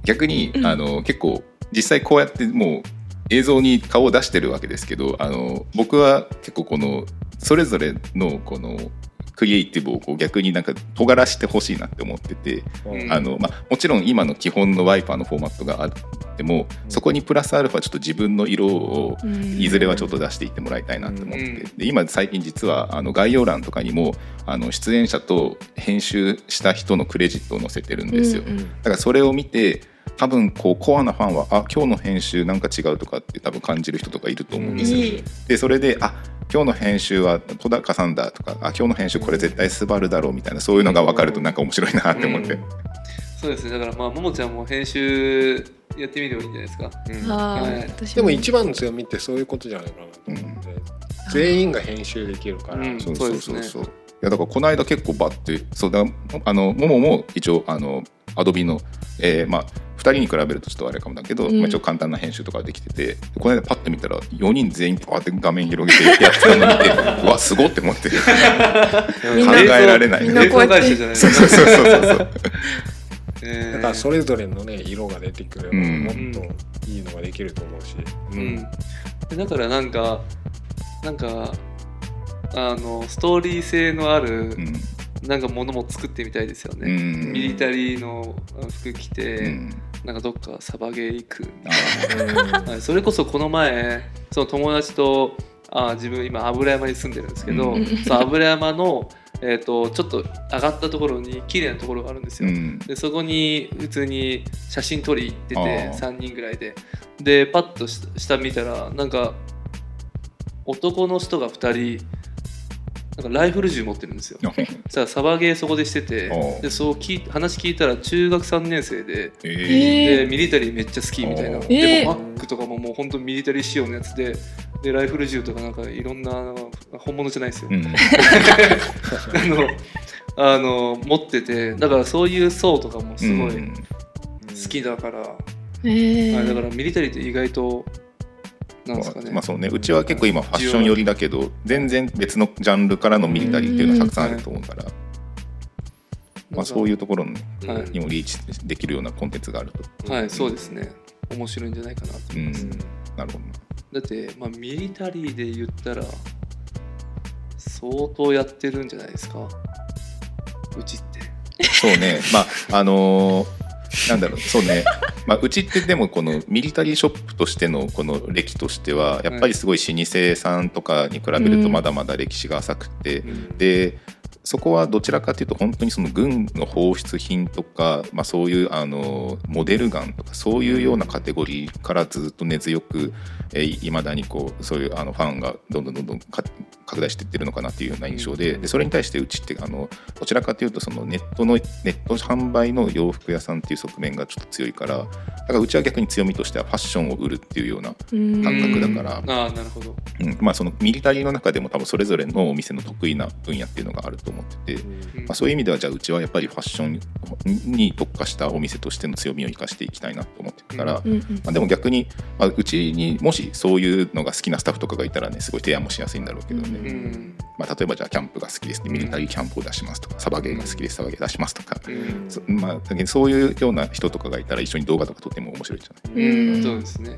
逆に、あの結構実際こうやってもう映像に顔を出してるわけですけどあの僕は結構このそれぞれのこのクリエイティブをこう逆になんか尖らしてほしいなって思ってて、うん。あのまあ、もちろん今の基本のワイパーのフォーマットがあってもそこにプラスアルファちょっと自分の色をうん。いずれはちょっと出していってもらいたいなと思ってて、うんで今最近実はあの概要欄とかにもあの出演者と編集した人のクレジットを載せてるんですよ、うんうん。だからそれを見て多分こうコアなファンはあ今日の編集なんか違うとかって多分感じる人とかいると思うんですよ、でそれであ今日の編集は戸高さんだとかあ今日の編集これ絶対スバルだろうみたいなそういうのが分かるとなんか面白いなって思って、うん。そうですね。だからまあももちゃんも編集やってみればいいんじゃないですか。うん。はい。私でも一番の強みってそういうことじゃないかなと思って、全員が編集できるから、うん。そうそですね。そううそうそう。いやだからこの間結構バッてそうだあのももも一応あのアドビの、えーまあ2人に比べるとちょっとあれかもだけど、うん。まあ、一応簡単な編集とかできててこの間パッと見たら4人全員パーって画面広げてやってたの見て うわすごって思って。考えられない。みんなそうそうそうそうそう。えー。だからそれぞれのね色が出てくればうん。もっといいのができると思うし、ううん。でだからなんかなんかあのストーリー性のあるうん。なんかものも作ってみたいですよね、うん。ミリタリーの服着て、うんなんかどっかサバゲー行く、あはい、それこそこの前その友達とあ自分今油山に住んでるんですけど、うん。その油山の、えー、とちょっと上がったところに綺麗なところがあるんですよ、ーうん。でそこに普通に写真撮り行っててあー。3人ぐらいで。でパッとし下見たらなんか男の人が2人なんかライフル銃持ってるんですよ。そしたらサバゲーそこでしててでそう聞い話聞いたら中学3年生でえー。えでミリタリーめっちゃ好きみたいな、でえー。もマックとかももう本当ミリタリー仕様のやつででライフル銃とかなんかいろんな本物じゃないですよ、うん。あのあの持っててだからそういう層とかもすごいうん。好きだから、えー。はいだからミリタリーって意外となんですかね、まあそうね。うちは結構今ファッション寄りだけど全然別のジャンルからのミリタリーっていうのはたくさんあると思うから、まあ、そういうところにもリーチできるようなコンテンツがあると、はい、そうですね。面白いんじゃないかなとうん思います、なるほど。なだって、まあ、ミリタリーで言ったらそ相当やってるんじゃないですか？うちって。そうね。まああのーなんだろう。そうね、まあ、うちってでもこのミリタリーショップとしてのこの歴としてはやっぱりすごい老舗さんとかに比べるとまだまだ歴史が浅くて、うん。でそこはどちらかというと本当にその軍の放出品とか、まあ、そういうあのモデルガンとかそういうようなカテゴリーからずっと根強くいまだにこうそういうあのファンがどんどんどんどんか拡大していってるのかなっていうような印象ででそれに対してうちってあのどちらかというとそのネットのネット販売の洋服屋さんっていう側面がちょっと強いからだからうちは逆に強みとしてはファッションを売るっていうようなうん感覚だから。うん。ああなるほど。うん。まあ、そのミリタリーの中でも多分それぞれのお店の得意な分野っていうのがあると思ってて、うん。まあ、そういう意味ではじゃあうちはやっぱりファッションに特化したお店としての強みを生かしていきたいなと思ってるから、まあ、でも逆に、まあ、うちにもしそういうのが好きなスタッフとかがいたらねすごい提案もしやすいんだろうけどね、うんうん。まあ、例えばじゃあキャンプが好きです。ねミリタリーキャンプを出しますとかサバゲーが好きです。サバゲー出しますとか、うん。そまあ、そういうような人とかがいたら一緒に動画とか撮っても面白いじゃない？うん。うん。そうですね。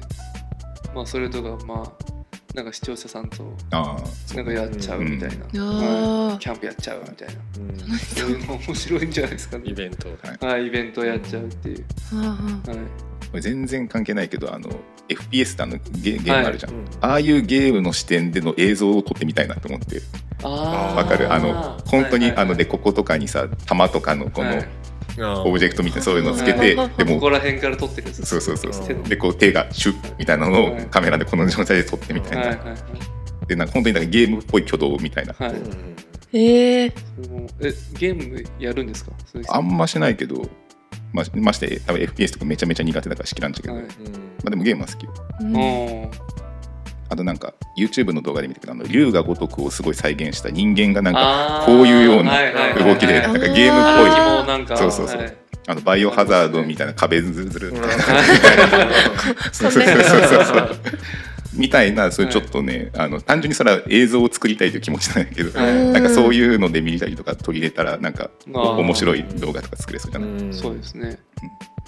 まあそれとかまあなんか視聴者さんとああなんかやっちゃうみたいな、うん。キャンプやっちゃうみたいな。うん。そういうの面白いんじゃないですかね。イベント。はい。イベントやっちゃうっていう、はい、全然関係ないけどあの FPS ってあのゲゲームあるじゃん、うん。ああいうゲームの視点での映像を撮ってみたいなと思って。わかる？あの本当に、はいはいはい。あのでこことかにさ弾とかのこのはい。オブジェクトみたいなそういうのをつけて、はい。でもここら辺から撮ってるやつそうそうそうそう。でこう手がシュッみたいなのをはい。カメラでこの状態で撮ってみたいな、はいはいはい。でなんか本当になんかゲームっぽい挙動みたいな、はい、うんえーえゲームやるんですか？あんましないけどまあ、まして多分 FPS とかめちゃめちゃ苦手だから知らんちゃけど、はい。まあ、でもゲームは好きよ。うん。あとなんか YouTube の動画で見たけどあの龍が如くをすごい再現した人間がなんかこういうような動きではいなんかゲームっあぽい。そうそうそう。はいあのバイオハザードみたいな壁ずるずるみたいな。そんなにそうそう。そうみたいなそういうちょっとね、あの単純にそれは映像を作りたいという気持ちなんだけど、はい。なんかそういうので見たりとか取り入れたらなんか面白い動画とか作れそうじゃなそうですね。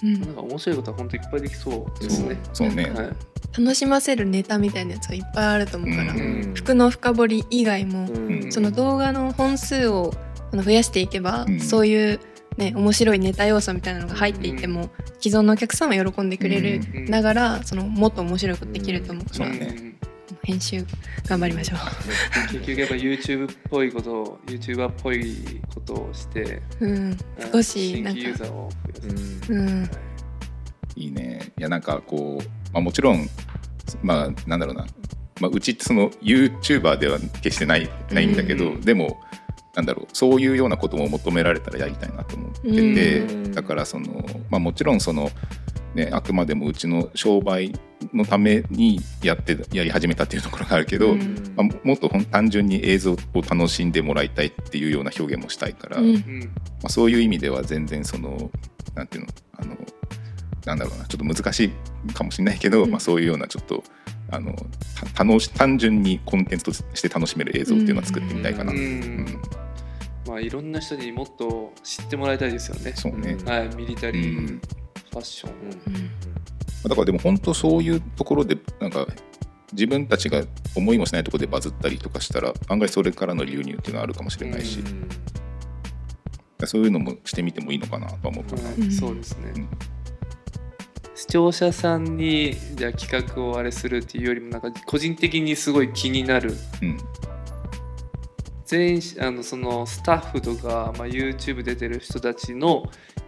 うん。なんか面白いことは本当いっぱいできそうですね。そうね、はい。楽しませるネタみたいなやつがいっぱいあると思うから、うん。服の深掘り以外も、うん。その動画の本数をあの増やしていけば、うん。そういう、ね、面白いネタ要素みたいなのが入っていっても、既存のお客さんは喜んでくれるうんながら、そのもっと面白いことできると思う。から、そうねん編集頑張りましょ結局やっぱ YouTube っぽいことを YouTuber っぽいことをしてう。うん、はい少し新なんか規ユーザーを増やす。うん。いいね。いやなんかこう、まあ、もちろんまあなんだろうな、まあ、うちってその YouTuber では決してないないんだけど、うん。でもなんだろうそういうようなことも求められたらやりたいなと思ってて、うん。だからその、まあ、もちろんその、ね、あくまでもうちの商売のためにやってやり始めたっていうところがあるけど、うん。まあ、ももっと単純に映像を楽しんでもらいたいっていうような表現もしたいから、まあ、そういう意味では全然そのなんていうのあのなんだろうなちょっと難しいかもしれないけど、うん。まあ、そういうようなちょっとあのた楽し単純にコンテンツとして楽しめる映像っていうのは作ってみたいかな。まあいろんな人にもっと知ってもらいたいですよね。そうね、はいミリタリー、うん。ファッション。うん。だからでも本当そういうところでなんか自分たちが思いもしないところでバズったりとかしたら案外それからの流入っていうのはあるかもしれないし、そういうのもしてみてもいいのかなとは思ったな。はいうんそうですね、うん視聴者さんにじゃあ企画をあれするっていうよりもなんか個人的にすごい気になる。うん。全員あのそのスタッフとか、まあ、YouTube 出てる人たちの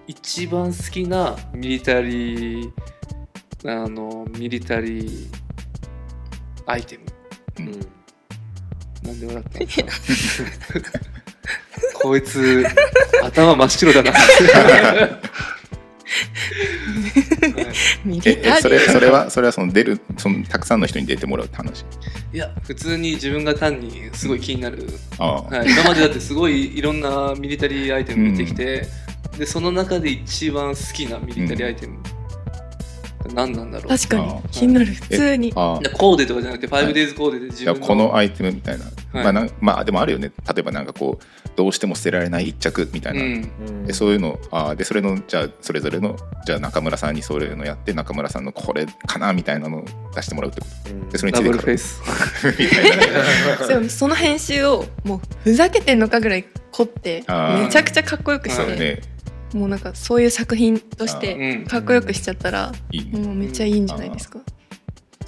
一番好きなミリタリーあのミリタリーアイテム。うん。なんで笑ったんですか？こいつ頭真っ白だな えミリタリえそれーそれはそれはその出るそのたくさんの人に出てもらうって話？いや普通に自分が単にすごい気になる、はい、今までだってすごいいろんなミリタリーアイテム見てきて、でその中で一番好きなミリタリーアイテムが何なんだろう。確かに。あー。気になる。普通に。コーデとかじゃなくて 5days コーデで自じゃあ分の。このアイテムみたいな、はい。まあなんまあでもあるよね。例えばなんかこうどうしても捨てられない一着みたいな、うん。でそういうのあー。でそれのじゃあそれぞれのじゃあ中村さんにそういうのやって中村さんのこれかなみたいなのを出してもらうってこと。でそれについてダブルフェイス。みたいなね。そうその編集をもうふざけてんのかぐらい凝ってあー。めちゃくちゃかっこよくして、そうねもうなんかそういう作品としうてん。かっこよくしちゃったらもうめっちゃいいんじゃないですか。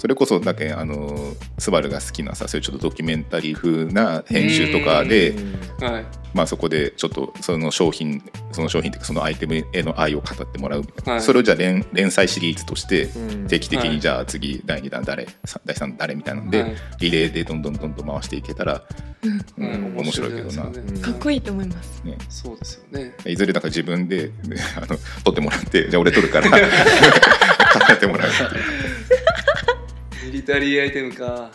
それこそだけあのスバルが好きなさそういうちょっとドキュメンタリー風な編集とかで、はい。まあ、そこでちょっとその商品その商品っていうかそのアイテムへの愛を語ってもらうみたいな、はい。それをじゃあ連連載シリーズとしてうん。定期的はい。にじゃあ次第2弾誰さ第3弾誰みたいなので、はい。リレーでどんどんどんどん回していけたら、うん。うん面白いけどな、かっこいいと思います。ね、そうですよね。いずれだから自分で、ね、あの撮ってもらってじゃあ俺撮るから 語ってもらうっていう。ミリタリーアイテムか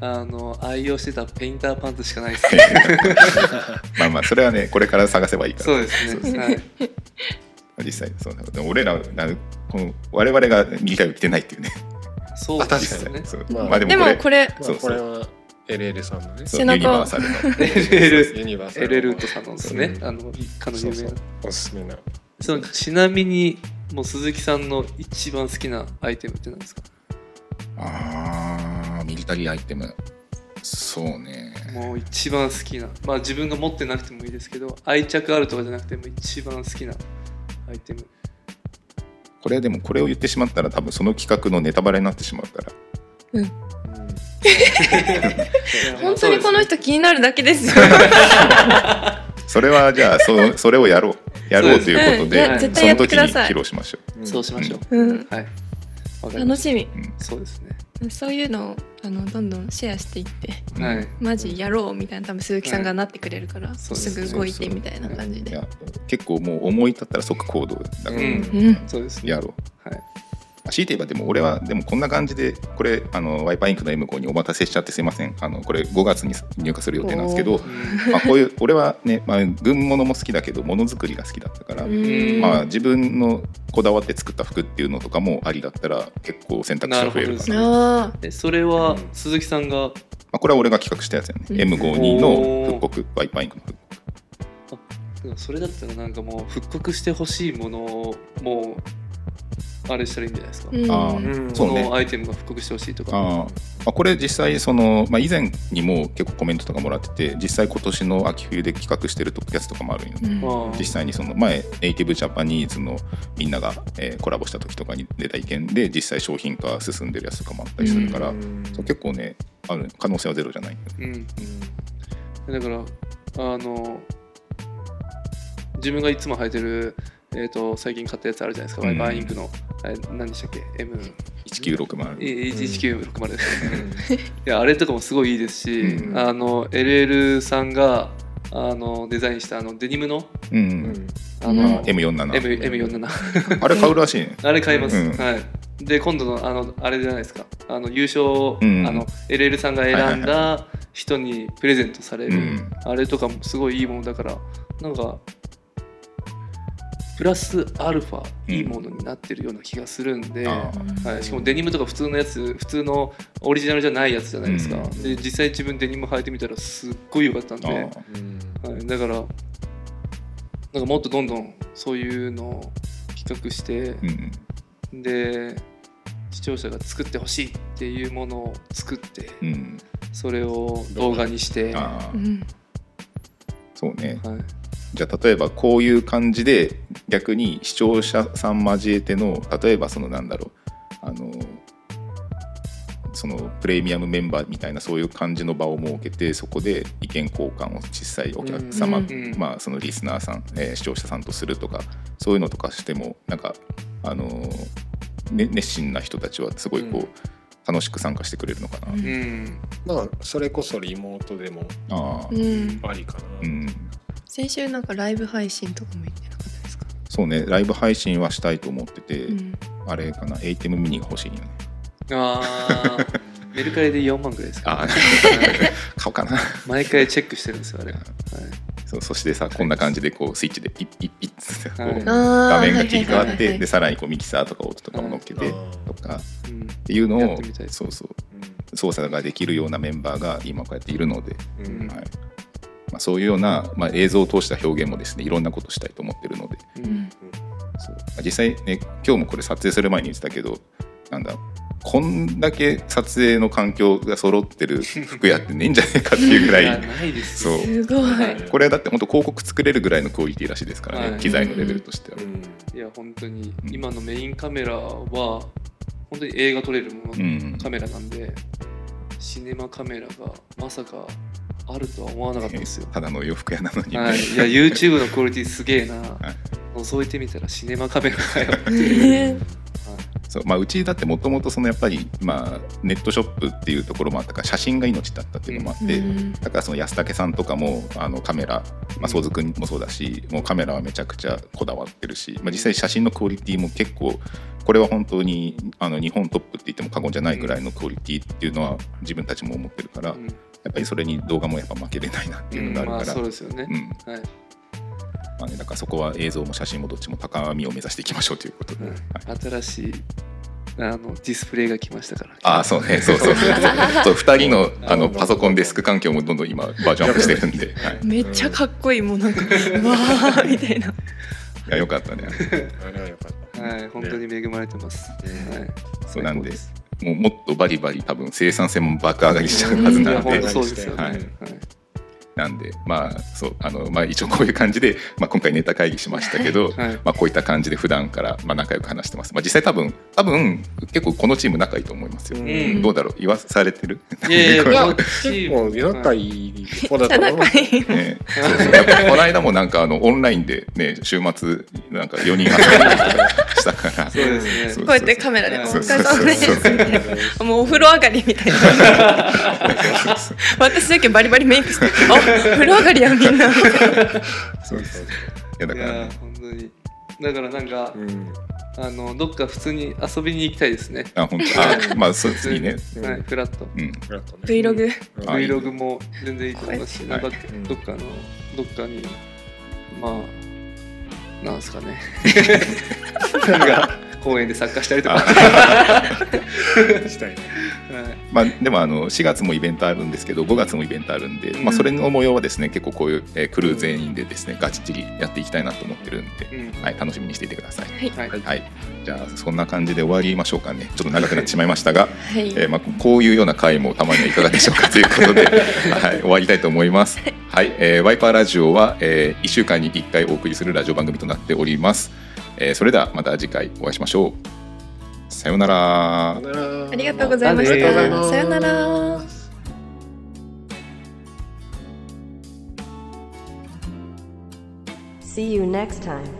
あの愛用してたペインターパンツしかないです。ね まあまあそれはねこれから探せばいいから。そうですね。はい。実際そうなのでも俺らなこの我々がミリタリーを着てないっていうね。そうですよねかにそう。まあまあででもこれもこれまあそう。これは LL さんのね。背中。ユニバーサルの。LL ユニバーサル LL とさんのですね。うん。あのかの有名な。そうそうおすすめな。そのちなみにもう鈴木さんの一番好きなアイテムって何ですか？あーミリタリーアイテム。そうね。もう一番好きな。まあ自分が持ってなくてもいいですけど愛着あるとかじゃなくても一番好きなアイテム。これでもこれを言ってしまったら多分その企画のネタバレになってしまうから。本当にこの人気になるだけですよ。それはじゃあそそれをやろう。やろうということで、うん。その時に披露しましょう。そうしましょう、うん、はい楽しみ。たそうですね。そういうのをあのどんどんシェアしていって、はい。マジやろうみたいな多分鈴木さんがなってくれるから、そうですぐ動いてみたいな感じで。いや結構もう思い立ったら即行動だから、うん。うん、そうですね。やろうはい強いて言えばでも俺はでもこんな感じでこれあのワイパーインクの M5 にお待たせしちゃってすいません。あのこれ5月に入荷する予定なんですけどまあ、こういう俺はね、まあ、軍物も好きだけどものづくりが好きだったから、うん。まあ、自分のこだわって作った服っていうのとかもありだったら結構選択肢が増えるかな。なああ、えそれはうん。鈴木さんが？まあ、これは俺が企画したやつやね、うん。M52 の復刻ワイパーインクの復刻。でもそれだったらなんかもう復刻してほしいものをもうあれしたらいいんじゃないですか、うん、あうん。そうね。このアイテムが復刻してほしいとか。あー。まあ、これ実際その、まあ、以前にも結構コメントとかもらってて実際今年の秋冬で企画してるやつとかもあるんよね、うん。実際にその前ネイティブジャパニーズのみんなが、えーコラボした時とかに出た意見で実際商品化進んでるやつとかもあったりするから、うん。そう結構ねある可能性はゼロじゃないうん。だからあの自分がいつも履いてる、えー、と最近買ったやつあるじゃないですか、うん。ワイパーインクの。あれ何でしたっけ？M 1960 1960ですよね、いやあれとかもすごいいいですし、うん。あの LL さんがあのデザインしたあのデニムの？うん、うん。あの、うん。M47 M M47 あれ買うらしいね。あれ買います、うん。はい。で今度のあのあれじゃないですか。あの優勝、うん。あの LL さんが選んだ人にプレゼントされる、うん。あれとかもすごいいいものだからなんかプラスアルファうん。いいものになってるような気がするんで、あはい、しかもデニムとか普通のやつ普通のオリジナルじゃないやつじゃないですか、うん。で実際自分デニム履いてみたらすっごい良かったんで、あはい、だからなんかもっとどんどんそういうのを企画して、うんで視聴者が作ってほしいっていうものを作ってうん。それを動画にして、そうね。い、じゃあ例えばこういう感じで逆に視聴者さん交えての例えばそのなんだろうあのそのプレミアムメンバーみたいなそういう感じの場を設けてそこで意見交換を実際お客様、うんうんまあ、そのリスナーさん、えー視聴者さんとするとかそういうのとかしてもなんかあの、ね、熱心な人たちはすごいこう、うん。楽しく参加してくれるのかな。うん。うん。まあそれこそリモートでもありかな、うん先週なんかライブ配信とかも言ってなかったですか、そうねライブ配信はしたいと思ってて、うん、あれかな ATEM ミニが欲しいよね。あー メルカリで4万ぐらいですか、あね、買おうかな。毎回チェックしてるんですよあれ、はい、そうそしてさこんな感じでこうスイッチでピッピッピッつってこうはい画画面が切り替わってでさらにこうミキサーとか音とかも乗っけてとかうん。っていうのをそうそう。操作ができるようなメンバーが今こうやっているので、うん。はいまあ、そういうような、まあ、映像を通した表現もですねいろんなことしたいと思ってるので。うん。実際ね今日もこれ撮影する前に言ってたけどなんだこんだけ撮影の環境が揃ってる 服屋ってねえんじゃねえかっていうぐらいいやないですよ。そう。すごい。これだって本当広告作れるぐらいのクオリティらしいですからね、はい。機材のレベルとしては。いや本当にうん。今のメインカメラは本当に映画撮れるもの、うん。カメラなんでシネマカメラがまさかあるとは思わなかったですよ。ただの洋服屋なのに、はい、いや YouTube のクオリティすげえな、い覗いてみたらシネマカメラかよってね。い。う、そう。まあ、うちだってもともとそのやっぱり、まあ、ネットショップっていうところもあったから写真が命だったっていうのもあって、うん。だからその安武さんとかもあのカメラ、まあ、相続もそうだしもうカメラはめちゃくちゃこだわってるし、まあ、実際写真のクオリティも結構これは本当にあの日本トップって言っても過言じゃないぐらいのクオリティっていうのは自分たちも思ってるから、うんやっぱりそれに動画もやっぱ負けれないなっていうのがあるまあから、そうですよね、うん。はい。まあね、だからそこは映像も写真もどっちも高みを目指していきましょうということで、うん。はい。新しいあのディスプレイが来ましたからああそうね。そうそう。そうそう2人のあのうん。パソコンデスク環境もどんどん今バージョンアップしてるんで、はい、めっちゃかっこいいもうなんかわーみたいな。いやよかったね。あれはよかった。はい本当に恵まれてます、ね。はい。そうなんですもうもっとバリバリ多分生産性も爆上がりしちゃうはずいなんで。そうですよね、ははいいなんでまあそうあの、まあ、一応こういう感じで、まあ、今回ネタ会議しましたけど、はい。まあ、こういった感じで普段からまあ仲良く話してます、まあ、実際多分多分結構このチーム仲いいと思いますよ、ん。どうだろう？言わされてる？いやいや結構仲いい方だと思います仲いい。ね、そうそう。やっぱこの間もなんかあのオンラインでね週末なんか4人したから。そうですね。こうやってカメラで「おそう疲れ様です」そうそうみたいなもうお風呂上がりみたいな。私だけバリバリメイクして「あ風呂上がりやみんな」そうそういやだいから、やね、本当に。だからなんか、うん。あのどっか普通に遊びに行きたいですね、あ本当。あまあそう次ね。うんはいフラット。うん。フラットね Vlog あいいね Vlog も全然いいと思いますし、はい。なんかうんどっかのどっかに。まあなんですかね。なんか公園でサッカーしたりとか、はしたいね。い。まあ、でもあの4月もイベントあるんですけど5月もイベントあるんで、まあ、それの模様はですね結構こういう、えークルー全員でですねガチッチリやっていきたいなと思ってるんで、うんはい、楽しみにしていてください。はい。はい。はい、じゃあそんな感じで終わりましょうかね。ちょっと長くなってしまいましたが、はい。えーまあ、こういうような回もたまにはいかがでしょうかということで、はい、終わりたいと思います。はい、えーワイパーラジオは、え1週間に1回お送りするラジオ番組となっております。えーそれではまた次回お会いしましょう。さようなら。ありがとうございましたさよなら See you next time.